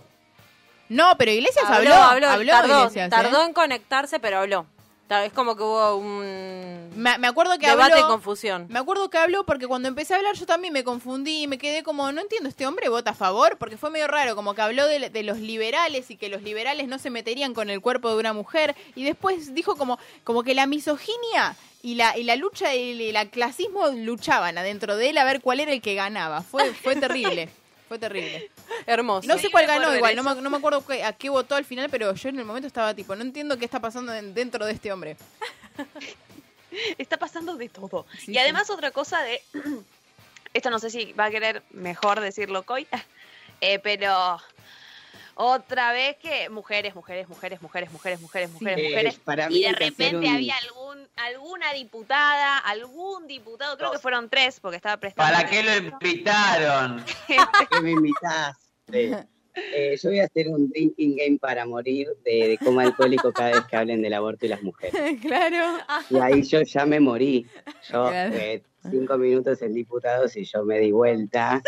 No, pero Iglesias habló, habló, tardó, Iglesias, ¿eh? tardó en conectarse, pero habló. Es como que hubo un Me, me acuerdo que debate habló. y confusión. Me acuerdo que habló porque cuando empecé a hablar yo también me confundí y me quedé como, no entiendo, ¿este hombre vota a favor? Porque fue medio raro, como que habló de, de los liberales y que los liberales no se meterían con el cuerpo de una mujer y después dijo como, como que la misoginia y la, y la lucha y el clasismo luchaban adentro de él a ver cuál era el que ganaba. Fue, fue terrible. Fue terrible. Hermoso. No sé cuál ganó igual, no me, eso. no me acuerdo qué- a qué votó al final, pero yo en el momento estaba tipo, no entiendo qué está pasando en- dentro de este hombre. Está pasando de todo. Sí, y además otra cosa de... Esto no sé si va a querer mejor decirlo Coy, eh, pero otra vez que mujeres, mujeres, mujeres, mujeres, mujeres, mujeres, mujeres, Eh, mujeres. para Y de repente un- había algún alguna diputada, algún diputado, creo que fueron tres, porque estaba prestando. ¿Para qué lo invitaron? ¿Qué me invitaste? Eh, yo voy a hacer un drinking game para morir de, de coma alcohólico cada vez que hablen del aborto y las mujeres. claro. Y ahí yo ya me morí. Yo, Claro. eh, cinco minutos en diputados y yo me di vuelta.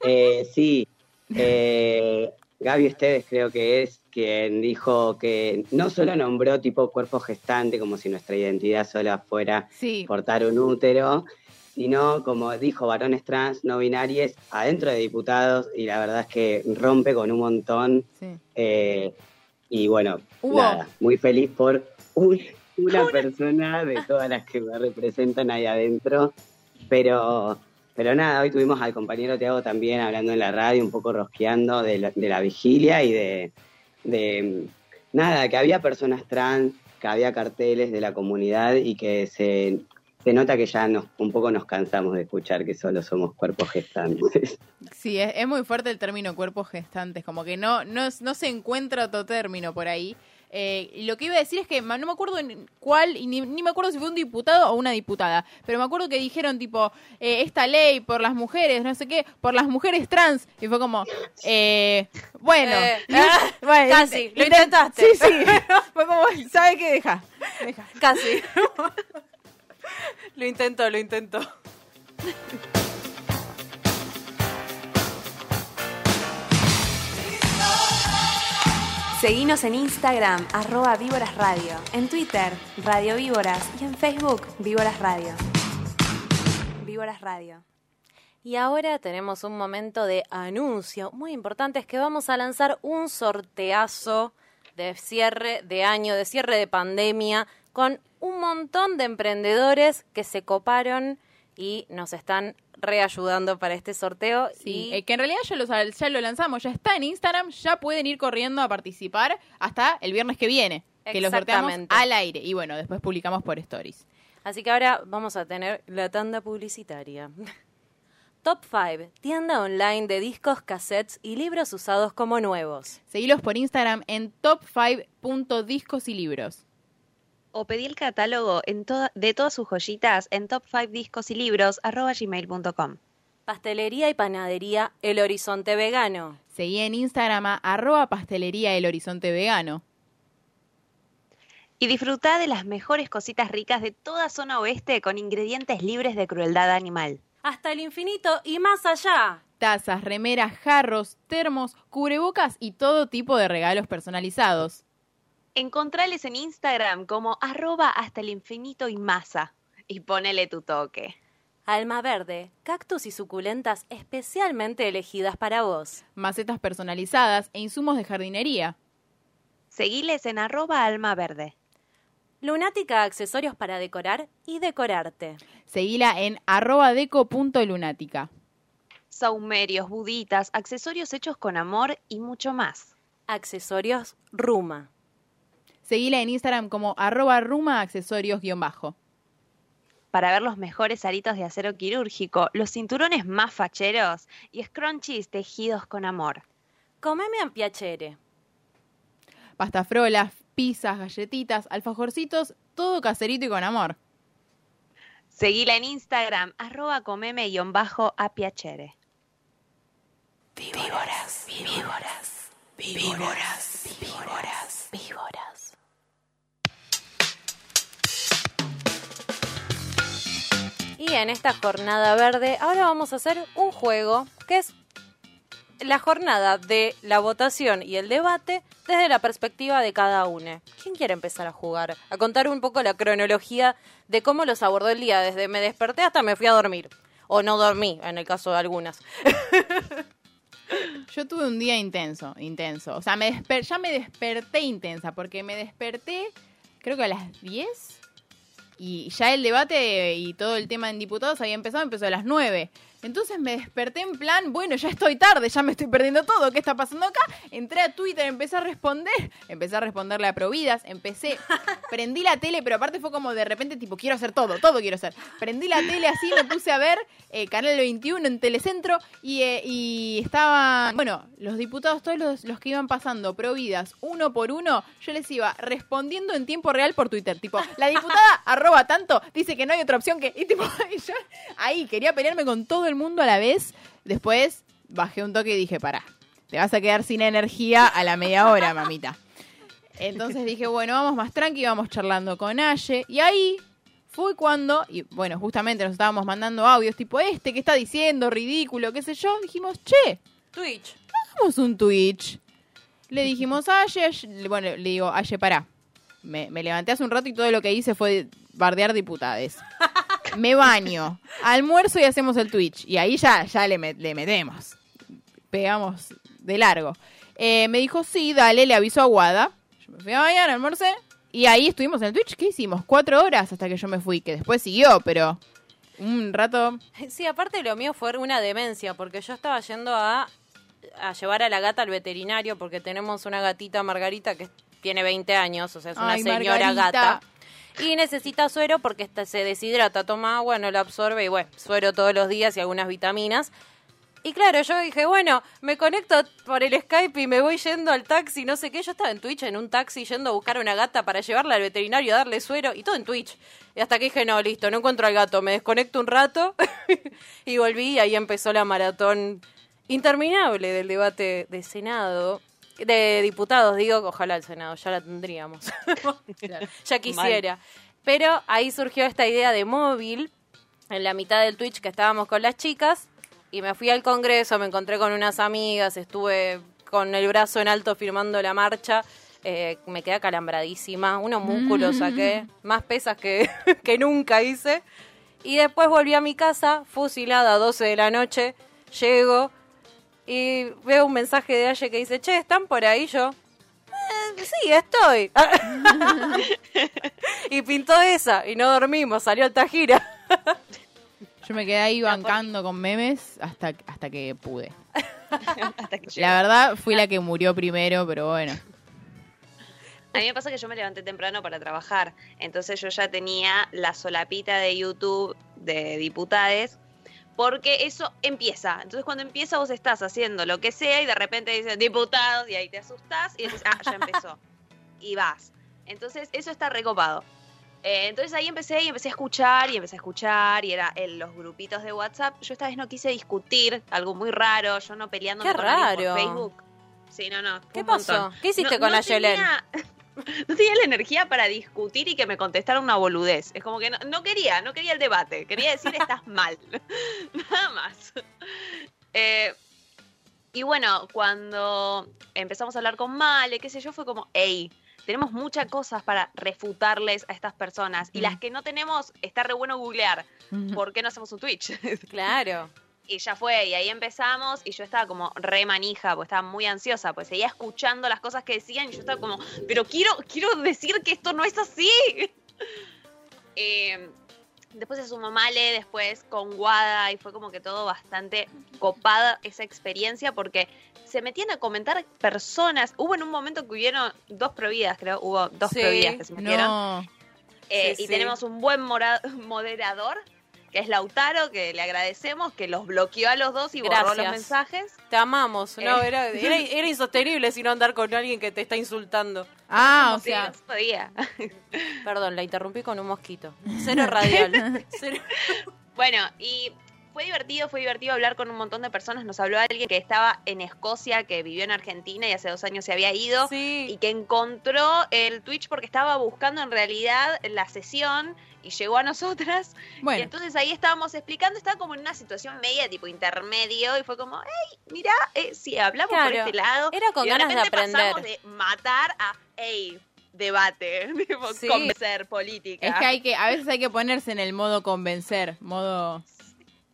Eh, sí, eh, Gaby Esteves creo que es quien dijo que no solo nombró tipo cuerpo gestante como si nuestra identidad solo fuera Sí. portar un útero, sino como dijo varones trans, no binarios, adentro de diputados y la verdad es que rompe con un montón. Sí. eh, y bueno, nada, muy feliz por un- una persona de todas las que me representan ahí adentro. Pero, pero nada, hoy tuvimos al compañero Tiago también hablando en la radio, un poco rosqueando de la, de la vigilia y de, de, nada, que había personas trans, que había carteles de la comunidad y que se, se nota que ya nos, un poco nos cansamos de escuchar que solo somos cuerpos gestantes. Sí, es, es muy fuerte el término cuerpos gestantes, como que no, no, no se encuentra otro término por ahí. Eh, y lo que iba a decir es que no me acuerdo en cuál, y ni, ni me acuerdo si fue un diputado o una diputada, pero me acuerdo que dijeron tipo, eh, esta ley por las mujeres, no sé qué, por las mujeres trans, y fue como, eh, bueno, Eh, ah, bueno, casi, lo intent- intentaste. Sí, sí, fue como, ¿sabe qué? Deja, deja. Casi. lo intentó, lo intentó. Seguinos en Instagram, arroba Víboras Radio, en Twitter, Radio Víboras y en Facebook, Víboras Radio. Víboras Radio. Y ahora tenemos un momento de anuncio muy importante, es que vamos a lanzar un sorteazo de cierre de año, de cierre de pandemia, con un montón de emprendedores que se coparon y nos están reayudando para este sorteo. Sí, y eh, que en realidad ya lo, ya lo lanzamos, ya está en Instagram, ya pueden ir corriendo a participar hasta el viernes que viene, que lo sorteamos al aire. Y bueno, después publicamos por stories. Así que ahora vamos a tener la tanda publicitaria. Top 5, tienda online de discos, cassettes y libros usados como nuevos. Seguilos por Instagram en top5.discos y libros. O pedí el catálogo en de todas sus joyitas en top 5 discos y libros arroba gmail.com. Pastelería y panadería El Horizonte Vegano. Seguí en Instagram a arroba pastelería el horizonte vegano. Y disfrutá de las mejores cositas ricas de toda zona oeste con ingredientes libres de crueldad animal. Hasta el infinito y más allá. Tazas, remeras, jarros, termos, cubrebocas y todo tipo de regalos personalizados. Encontrales en Instagram como arroba hasta el infinito y masa y ponele tu toque. Alma Verde, cactus y suculentas especialmente elegidas para vos. Macetas personalizadas e insumos de jardinería. Seguiles en arroba alma verde. Lunática, accesorios para decorar y decorarte. Seguila en arroba deco.lunática. Saumerios, buditas, accesorios hechos con amor y mucho más. Accesorios Ruma. Seguila en Instagram como arroba ruma accesorios guion bajo. Para ver los mejores aritos de acero quirúrgico, los cinturones más facheros y scrunchies tejidos con amor. Comeme a piacere. Pastafrolas, pizzas, galletitas, alfajorcitos, todo caserito y con amor. Seguila en Instagram, arroba comeme-a piacere. Víboras, víboras, víboras, víboras, víboras. Y en esta jornada verde, ahora vamos a hacer un juego que es la jornada de la votación y el debate desde la perspectiva de cada uno. ¿Quién quiere empezar a jugar? A contar un poco la cronología de cómo los abordó el día, desde me desperté hasta me fui a dormir. O no dormí, en el caso de algunas. Yo tuve un día intenso, intenso. O sea, me ya me desperté intensa, porque me desperté creo que a las 10 y ya el debate y todo el tema en diputados había empezado, empezó a las 9. Entonces me desperté en plan, bueno, ya estoy tarde, ya me estoy perdiendo todo, ¿qué está pasando acá? Entré a Twitter, empecé a responder, empecé a responderle a Providas, empecé, prendí la tele, pero aparte fue como de repente, tipo, quiero hacer todo, todo quiero hacer. Prendí la tele así, me puse a ver eh, Canal 21 en Telecentro y, eh, y estaban, bueno, los diputados, todos los, los que iban pasando Providas, uno por uno, yo les iba respondiendo en tiempo real por Twitter, tipo, la diputada arroba tanto, dice que no hay otra opción que, y tipo, y yo ahí quería pelearme con todo el mundo a la vez, después bajé un toque y dije, pará, te vas a quedar sin energía a la media hora, mamita. Entonces dije, bueno, vamos más tranqui, vamos charlando con Aye. Y ahí fue cuando, y bueno, justamente nos estábamos mandando audios tipo este, que está diciendo? Ridículo, qué sé yo. Dijimos, che, Twitch. hagamos un Twitch. Le dijimos a Aye- bueno, le digo, Aye, pará. Me, me levanté hace un rato y todo lo que hice fue bardear diputades. Me baño, almuerzo y hacemos el Twitch. Y ahí ya, ya le, met- le metemos. Pegamos de largo. Eh, me dijo, sí, dale, le aviso a Guada. Yo me fui a bañar, almorcé. Y ahí estuvimos en el Twitch. ¿Qué hicimos? Cuatro horas hasta que yo me fui, que después siguió, pero un rato... Sí, aparte lo mío fue una demencia, porque yo estaba yendo a, a llevar a la gata al veterinario, porque tenemos una gatita Margarita que tiene 20 años, o sea, es una Ay, señora Margarita. gata. Y necesita suero porque se deshidrata, toma agua, no la absorbe y bueno, suero todos los días y algunas vitaminas. Y claro, yo dije, bueno, me conecto por el Skype y me voy yendo al taxi, no sé qué. Yo estaba en Twitch en un taxi yendo a buscar una gata para llevarla al veterinario a darle suero y todo en Twitch. Y hasta que dije, no, listo, no encuentro al gato, me desconecto un rato y volví y ahí empezó la maratón interminable del debate de Senado, de diputados, digo, ojalá el Senado, ya la tendríamos. ya quisiera. Pero ahí surgió esta idea de móvil en la mitad del Twitch que estábamos con las chicas y me fui al Congreso, me encontré con unas amigas, estuve con el brazo en alto firmando la marcha. eh, me quedé acalambradísima, unos músculos saqué, más pesas que, que nunca hice. Y después volví a mi casa, fusilada a 12 de la noche, llego y veo un mensaje de Aye que dice, che, ¿están por ahí? Yo, "Eh, sí, estoy. y pintó esa y no dormimos, salió alta gira. Yo me quedé ahí bancando con memes hasta, hasta que pude. Hasta que llegó. La verdad, fui la que murió primero, pero bueno. A mí me pasa que yo me levanté temprano para trabajar, entonces yo ya tenía la solapita de YouTube de diputades, porque eso empieza. Entonces cuando empieza vos estás haciendo lo que sea y de repente dicen diputados y ahí te asustás y dices, ah, ya empezó. y vas. Entonces eso está recopado. Eh, entonces ahí empecé y empecé a escuchar y empecé a escuchar y era en los grupitos de WhatsApp. Yo esta vez no quise discutir, algo muy raro, yo no peleándome Qué con raro. Facebook. Sí, no, no. ¿Qué pasó? ¿Qué hiciste No- con no Ayelen? tenía- no tenía la energía para discutir y que me contestara una boludez. Es como que no, no quería, no quería el debate. Quería decir estás mal. Nada más. Eh, y bueno, cuando empezamos a hablar con Male, qué sé yo, fue como, hey, tenemos muchas cosas para refutarles a estas personas. Y Mm. las que no tenemos, está re bueno googlear. ¿Por qué no hacemos un Twitch? Claro. Y ya fue, y ahí empezamos, y yo estaba como re manija, porque estaba muy ansiosa, pues seguía escuchando las cosas que decían, y yo estaba como, pero quiero, quiero decir que esto no es así. Eh, después se sumó Male, después con Guada, y fue como que todo bastante copada esa experiencia, porque se metían a comentar personas. Hubo en un momento que hubieron dos prohibidas, creo, hubo dos Sí, prohibidas que se metieron. No. Eh, Sí, y sí. tenemos un buen moderador, que es Lautaro, que le agradecemos, que los bloqueó a los dos y borró los Gracias. mensajes. Te amamos. No, Eh. era, era, era insostenible sino andar con alguien que te está insultando. Ah, o Sí, sea, no podía. Perdón, la interrumpí con un mosquito. Cero radial. Cero- Bueno, y fue divertido, fue divertido hablar con un montón de personas. Nos habló alguien que estaba en Escocia, que vivió en Argentina y hace dos años se había ido. Sí. Y que encontró el Twitch porque estaba buscando en realidad la sesión y llegó a nosotras. Y bueno. entonces ahí estábamos explicando, estaba como en una situación media, tipo intermedio, y fue como, hey, mira, eh, si hablamos por este lado. era con y ganas de repente aprender. pasamos de matar a, hey, debate, Sí. convencer política. Es que hay que, a veces hay que ponerse en el modo convencer, modo...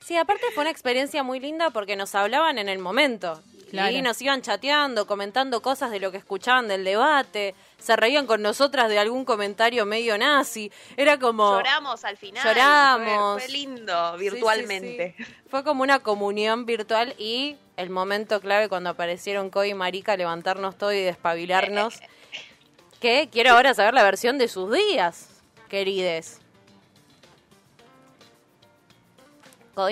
Sí, aparte fue una experiencia muy linda porque nos hablaban en el momento. Claro. Y nos iban chateando, comentando cosas de lo que escuchaban del debate, se reían con nosotras de algún comentario medio nazi. Era como... Lloramos al final. Lloramos. Fue, fue lindo, virtualmente. Sí, sí, sí. Fue como una comunión virtual y el momento clave cuando aparecieron Coy y Marica, levantarnos todo y despabilarnos. que quiero ahora saber la versión de sus días, querides.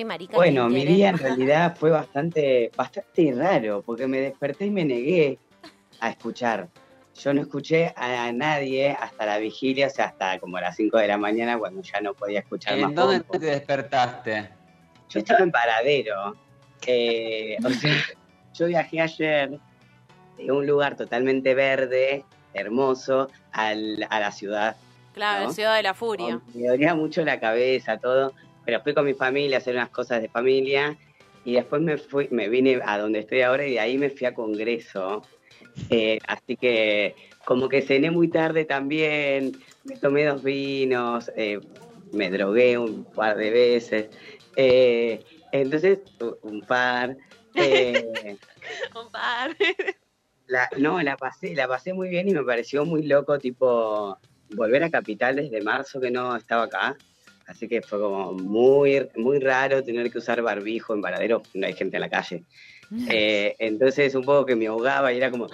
Marica. Bueno, ¿quién mi día en realidad fue bastante, bastante raro, porque me desperté y me negué a escuchar. Yo no escuché a nadie hasta la vigilia, o sea, hasta como las 5 de la mañana, cuando ya no podía escuchar más. ¿En dónde poco. te despertaste? Yo estaba en Paradero. eh, o sea, yo viajé ayer de un lugar totalmente verde, hermoso, al- a la ciudad. Claro, ¿no? Ciudad de la Furia. Me dolía mucho la cabeza, todo, pero fui con mi familia a hacer unas cosas de familia y después me fui, me vine a donde estoy ahora y de ahí me fui a Congreso. Eh, así que como que cené muy tarde también, me tomé dos vinos, eh, me drogué un par de veces. Eh, entonces, un par. eh, Un par. la, no, la pasé, la pasé muy bien y me pareció muy loco, tipo, volver a Capital desde marzo que no estaba acá. Así que fue como muy, muy raro tener que usar barbijo en paradero, no hay gente en la calle. Eh, entonces un poco que me ahogaba y era como,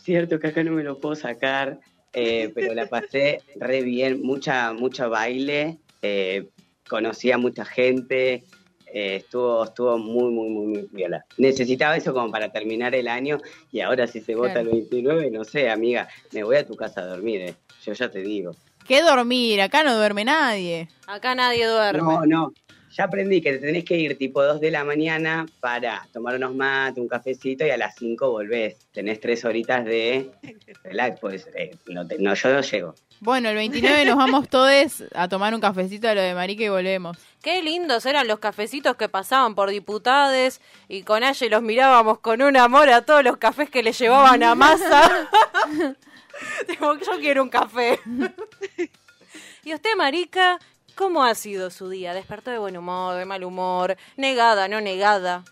cierto que acá no me lo puedo sacar, eh, pero la pasé re bien, mucha, mucho baile, eh, conocí a mucha gente, eh, estuvo, estuvo muy, muy, muy, muy viola. Necesitaba eso como para terminar el año y ahora si se vota Claro. el 29, no sé, amiga, me voy a tu casa a dormir, eh. yo ya te digo. ¿Qué dormir? Acá no duerme nadie. Acá nadie duerme. No, no. Ya aprendí que te tenés que ir tipo 2 de la mañana para tomar unos mates, un cafecito y a las 5 volvés. Tenés tres horitas de relax, pues eh, no, te- no, yo no llego. Bueno, el 29 nos vamos todos a tomar un cafecito a lo de Marica y volvemos. Qué lindos eran los cafecitos que pasaban por diputades y con Aye los mirábamos con un amor a todos los cafés que le llevaban a masa. Digo, yo quiero un café. y usted, Marica, ¿cómo ha sido su día? ¿Despertó de buen humor, de mal humor? ¿Negada, no negada?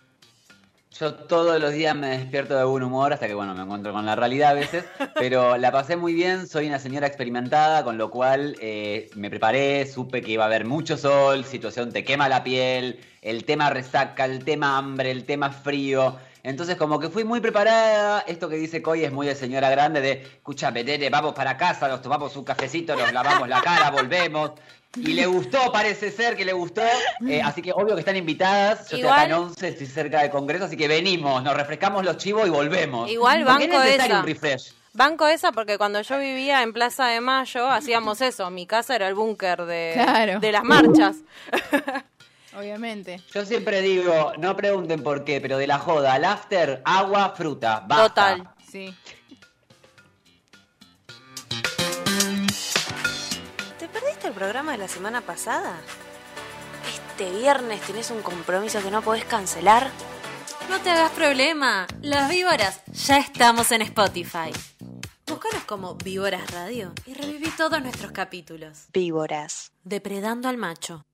Yo todos los días me despierto de buen humor hasta que, bueno, me encuentro con la realidad a veces, pero la pasé muy bien, soy una señora experimentada, con lo cual eh, me preparé, supe que iba a haber mucho sol, situación te quema la piel, el tema resaca, el tema hambre, el tema frío, entonces como que fui muy preparada, esto que dice Coy es muy de señora grande, de, escúchame, nene, vamos para casa, nos tomamos un cafecito, nos lavamos la cara, volvemos, y le gustó, parece ser que le gustó, eh, así que obvio que están invitadas, yo estoy acá en Igual- 11, estoy cerca del Congreso, así que venimos, nos refrescamos los chivos y volvemos. Igual es banco necesario esa. un refresh. Banco esa porque cuando yo vivía en Plaza de Mayo hacíamos eso. Mi casa era el búnker de, Claro. de las marchas. Obviamente. Yo siempre digo, no pregunten por qué, pero de la joda al after, agua, fruta, basta. Total. Sí. ¿Te perdiste el programa de la semana pasada? ¿Este viernes tenés un compromiso que no podés cancelar? No te hagas problema, las víboras ya estamos en Spotify. Búscanos como Víboras Radio y reviví todos nuestros capítulos. Víboras. Depredando al macho.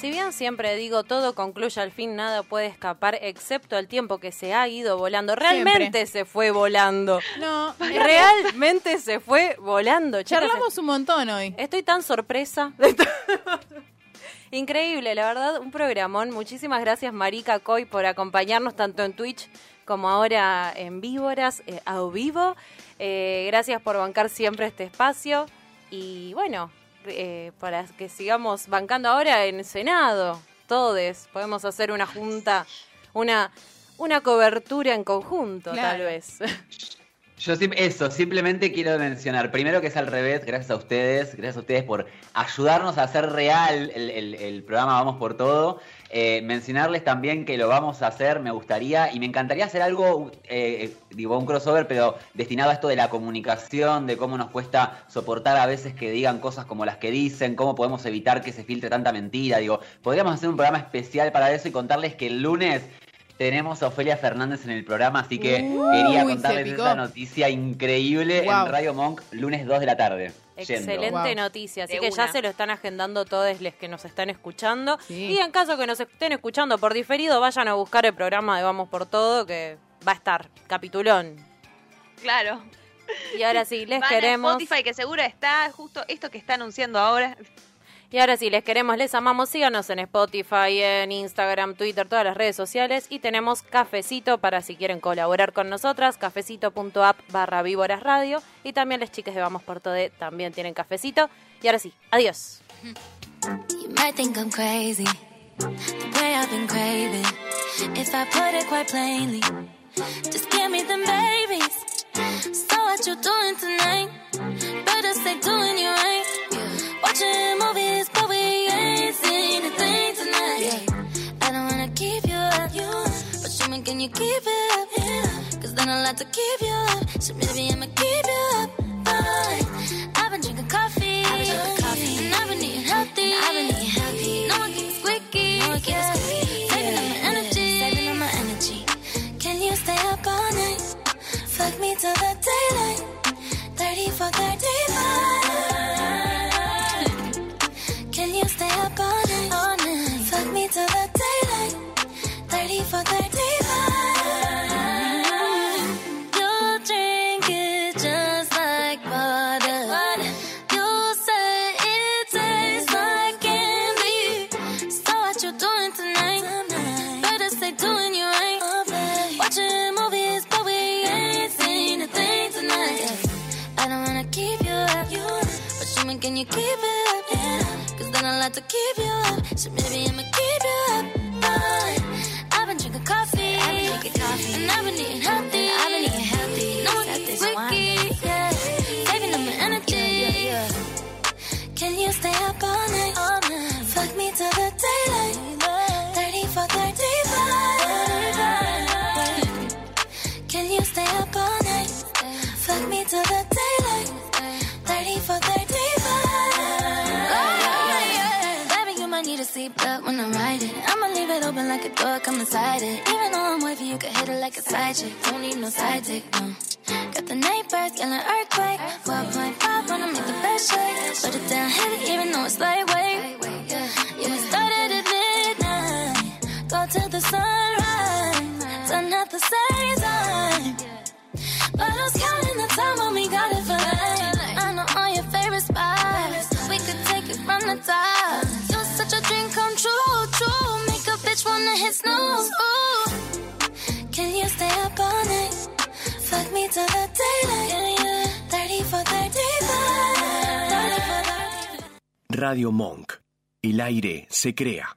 Si bien siempre digo todo concluye al fin, nada puede escapar excepto el tiempo que se ha ido volando. Realmente Siempre. se fue volando. No, Realmente se fue volando. Charlamos un montón hoy. Estoy tan sorpresa. Increíble, la verdad, un programón. Muchísimas gracias, Marika Coy, por acompañarnos tanto en Twitch como ahora en Víboras, eh, a vivo. Eh, gracias por bancar siempre este espacio. Y bueno, eh, para que sigamos bancando ahora en Senado, todos, podemos hacer una junta, una, una cobertura en conjunto, tal vez. Yo eso, simplemente quiero mencionar, primero que es al revés, gracias a ustedes, gracias a ustedes por ayudarnos a hacer real el, el- el programa Vamos por Todo. Eh, mencionarles también que lo vamos a hacer, me gustaría, y me encantaría hacer algo, eh, digo, un crossover, pero destinado a esto de la comunicación, de cómo nos cuesta soportar a veces que digan cosas como las que dicen, cómo podemos evitar que se filtre tanta mentira. Digo, podríamos hacer un programa especial para eso y contarles que el lunes tenemos a Ofelia Fernández en el programa, así que Uy, quería contarles esa noticia increíble Wow. en Radio Monk, lunes 2 de la tarde. Excelente noticia, así De que ya se lo están agendando todos los que nos están escuchando. Y en caso que nos estén escuchando por diferido, vayan a buscar el programa de Vamos por Todo, que va a estar, capitulón. Claro. Y ahora sí, les Van a queremos. Spotify, que seguro está justo esto que está anunciando ahora. Y ahora sí, les queremos, les amamos. Síganos en Spotify, en Instagram, Twitter, todas las redes sociales. Y tenemos cafecito para si quieren colaborar con nosotras, cafecito.app barra víboras radio. Y también las chicas de Vamos por Todo también tienen cafecito. Y ahora sí, adiós. So what doing tonight? Right. Watching movies, but we ain't seen a thing tonight. I don't wanna keep you up, but show me can you keep it up? Cause then I'll have to keep you up. So maybe I'ma keep you up. Fine. I've been drinking coffee, and I've been eating healthy. I've been eating healthy. No one keeps squeaky. No one keeps squeaky. Saving up my energy. Saving up my energy. Can you stay up all night? Fuck me till the daylight. 30 for 35. Monk. El aire se crea.